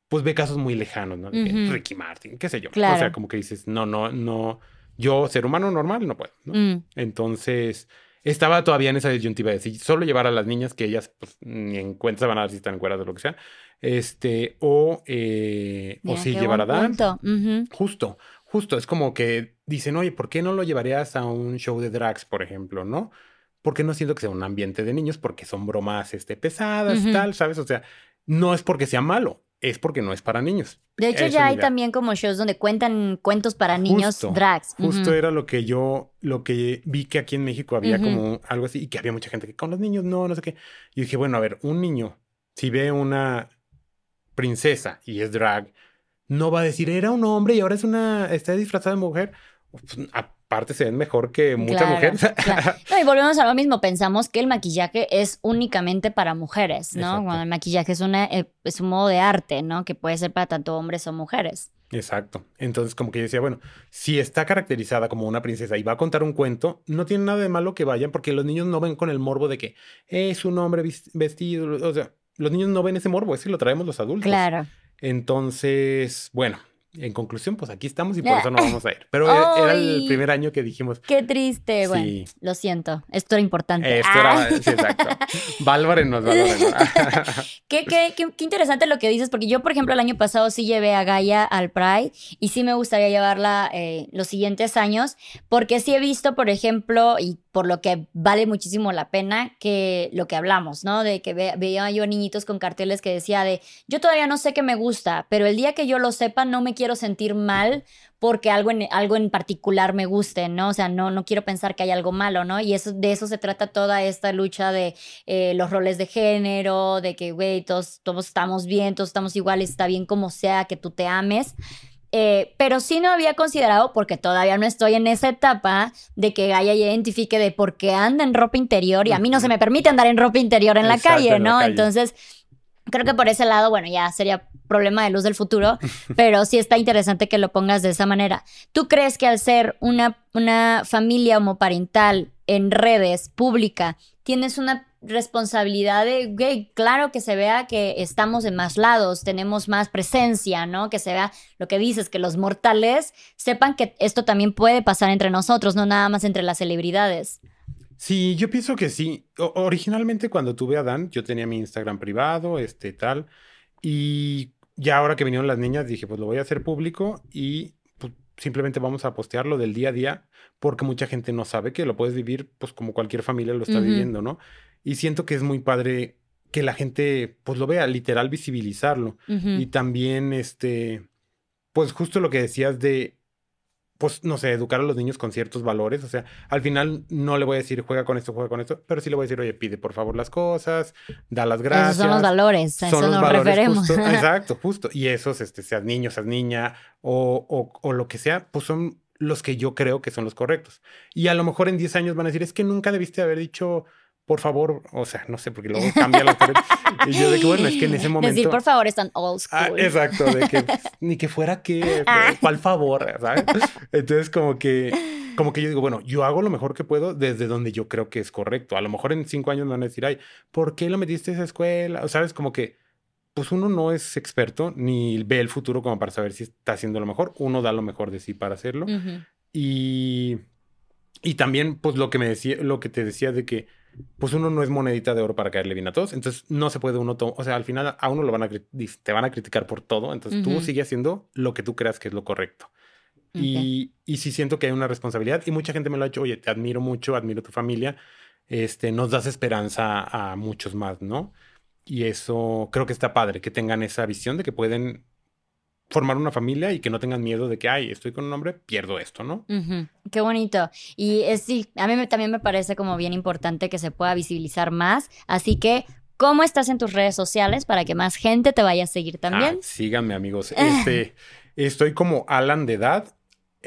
pues ve casos muy lejanos, ¿no? De que Ujú. Ricky Martin, qué sé yo. O Claro. sea, como que dices, no, no, no, yo ser humano normal no puedo, ¿no? Mm. Entonces, estaba todavía en esa disyuntiva de si solo llevar a las niñas que ellas pues, ni en cuenta se van a dar si están encueradas o lo que sea, este, o, eh, Mira, qué llevar a Dan. Justo, justo, es como que dicen, oye, ¿por qué no lo llevarías a un show de drags, por ejemplo, no? Porque no siento que sea un ambiente de niños, porque son bromas este, pesadas, Ujú. tal, ¿sabes? O sea, no es porque sea malo, es porque no es para niños. De hecho, ya hay también como shows donde cuentan cuentos para niños Justo, drags. Justo era lo que yo, lo que vi que aquí en México había como algo así y que había mucha gente que con los niños no, no sé qué. Y dije, bueno, a ver, un niño, si ve una princesa y es drag, no va a decir, era un hombre y ahora es una, está disfrazada de mujer. Pues, aparte se ven mejor que muchas Claro, mujeres. claro. No, y volvemos a lo mismo, pensamos que el maquillaje es únicamente para mujeres, ¿no? Cuando el maquillaje es, una, eh, es un modo de arte, ¿no? Que puede ser para tanto hombres o mujeres. Exacto. Entonces, como que yo decía, bueno, si está caracterizada como una princesa y va a contar un cuento, no tiene nada de malo que vayan, porque los niños no ven con el morbo de que es un hombre vestido. O sea, los niños no ven ese morbo, ese lo traemos los adultos. Claro. Entonces, bueno, en conclusión, pues aquí estamos y por eso no vamos a ir. Pero e- era el Ay. primer año que dijimos, Qué triste. Bueno, Sí. lo siento. Esto era importante. esto Ah. era, sí, exacto. Válvarenos, válvarenos. Qué, qué, qué, qué interesante lo que dices, porque yo, por ejemplo, el año pasado sí llevé a Gaia al Pride y sí me gustaría llevarla eh, los siguientes años, porque sí he visto, por ejemplo, y por lo que vale muchísimo la pena, que lo que hablamos, ¿no? De que ve- veía yo niñitos con carteles que decía de, yo todavía no sé qué me gusta, pero el día que yo lo sepa no me quiero sentir mal porque algo en, algo en particular me guste, ¿no? O sea, no, no quiero pensar que hay algo malo, ¿no? Y eso, de eso se trata toda esta lucha de eh, los roles de género, de que, güey, todos, todos estamos bien, todos estamos iguales, está bien como sea, que tú te ames. Eh, pero sí no había considerado, porque todavía no estoy en esa etapa, de que Gaia ya identifique de por qué anda en ropa interior y a mí no se me permite andar en ropa interior en la Exacto, calle, en la ¿no? calle. Entonces, creo que por ese lado, bueno, ya sería problema de luz del futuro, pero sí está interesante que lo pongas de esa manera. ¿Tú crees que al ser una, una familia homoparental en redes pública, tienes una responsabilidad de, güey, claro que se vea que estamos en más lados, tenemos más presencia, ¿no? Que se vea lo que dices, que los mortales sepan que esto también puede pasar entre nosotros, no nada más entre las celebridades. Sí, yo pienso que sí. O- originalmente cuando tuve a Dan, yo tenía mi Instagram privado, este tal, y ya ahora que vinieron las niñas dije, pues lo voy a hacer público y pues, simplemente vamos a postearlo del día a día, porque mucha gente no sabe que lo puedes vivir, pues como cualquier familia lo está viviendo, ¿no? Y siento que es muy padre que la gente, pues lo vea, literal visibilizarlo. Y también, este, pues justo lo que decías de, pues, no sé, educar a los niños con ciertos valores. O sea, al final no le voy a decir, juega con esto, juega con esto, pero sí le voy a decir, oye, pide por favor las cosas, da las gracias. Esos son los valores, a eso los nos valores referemos. justo- exacto, justo. Y esos, este, seas niño, seas niña o, o, o lo que sea, pues son los que yo creo que son los correctos. Y a lo mejor en 10 años van a decir, es que nunca debiste haber dicho, por favor, o sea, no sé, porque luego cambia correctos. Y yo de que, bueno, es que en ese momento... Decir, por favor, están old school. Ah, exacto, de que ni que fuera que, Ah. cuál favor, ¿sabes? Entonces, como que, como que yo digo, bueno, yo hago lo mejor que puedo desde donde yo creo que es correcto. A lo mejor en cinco años me van a decir, ay, ¿por qué lo metiste a esa escuela? O sabes, como que, pues uno no es experto ni ve el futuro como para saber si está haciendo lo mejor. Uno da lo mejor de sí para hacerlo. Y, y también, pues lo que me decía, lo que te decía de que pues uno no es monedita de oro para caerle bien a todos. Entonces no se puede uno, o sea, al final a uno lo van a te van a criticar por todo. Entonces tú sigue haciendo lo que tú creas que es lo correcto. Y, y sí siento que hay una responsabilidad y mucha gente me lo ha dicho, oye, te admiro mucho, admiro tu familia, este, nos das esperanza a muchos más, ¿no? Y eso creo que está padre, que tengan esa visión de que pueden formar una familia y que no tengan miedo de que, ay, estoy con un hombre, pierdo esto, ¿no? Qué bonito. Y es, sí, a mí también me parece como bien importante que se pueda visibilizar más. Así que, ¿cómo estás en tus redes sociales para que más gente te vaya a seguir también? Ah, síganme, amigos. Este, estoy como Alan de edad.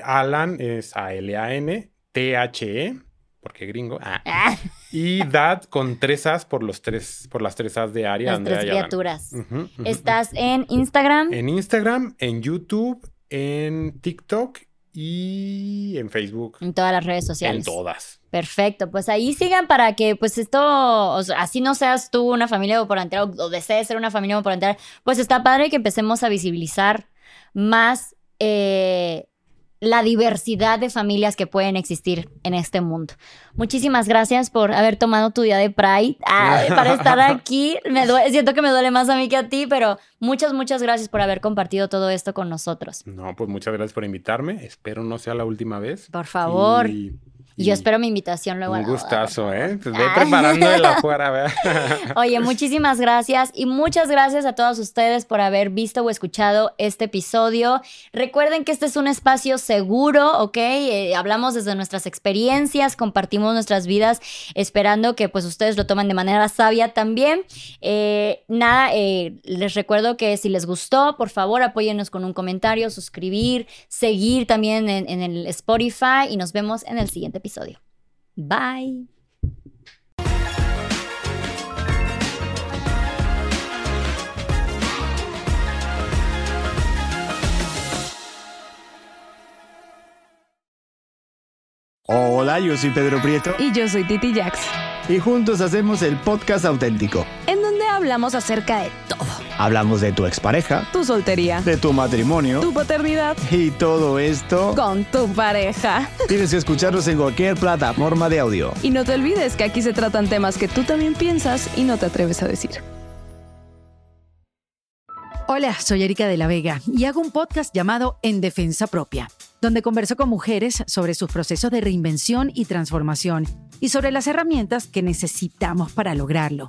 Alan es A-L-A-N, T-H-E porque gringo. Ah. Ah. Y Dad con tres As por los tres, por las tres As de Aria. Las tres criaturas. ¿Estás en Instagram? En Instagram, en YouTube, en TikTok y en Facebook. En todas las redes sociales. En todas. Perfecto, pues ahí sigan para que pues esto, así no seas tú una familia entrar o, desees ser una familia entrar, pues está padre que empecemos a visibilizar más eh, la diversidad de familias que pueden existir en este mundo. Muchísimas gracias por haber tomado tu día de Pride para estar aquí. Me siento que me duele más a mí que a ti, pero muchas, muchas gracias por haber compartido todo esto con nosotros. No, pues muchas gracias por invitarme. Espero no sea la última vez. Por favor. Y yo espero mi invitación luego. Un gustazo, ¿eh? Pues ve preparando de la fuera, Oye, muchísimas gracias y muchas gracias a todos ustedes por haber visto o escuchado este episodio. Recuerden que este es un espacio seguro, ¿ok? Eh, hablamos desde nuestras experiencias, compartimos nuestras vidas, esperando que pues ustedes lo tomen de manera sabia también. Eh, nada, eh, les recuerdo que si les gustó, por favor apóyennos con un comentario, suscribir, seguir también en, en el Spotify y nos vemos en el siguiente episodio episodio. Bye. Hola, yo soy Pedro Prieto. Y yo soy Titi Jax. Y juntos hacemos el podcast auténtico. En hablamos acerca de todo Hablamos de tu expareja, tu soltería, de tu matrimonio, tu paternidad y todo esto con tu pareja. Tienes que escucharnos en cualquier plataforma de audio. Y no te olvides que aquí se tratan temas que tú también piensas y no te atreves a decir. Hola, soy Erika de la Vega y hago un podcast llamado En Defensa Propia, donde converso con mujeres sobre sus procesos de reinvención y transformación y sobre las herramientas que necesitamos para lograrlo.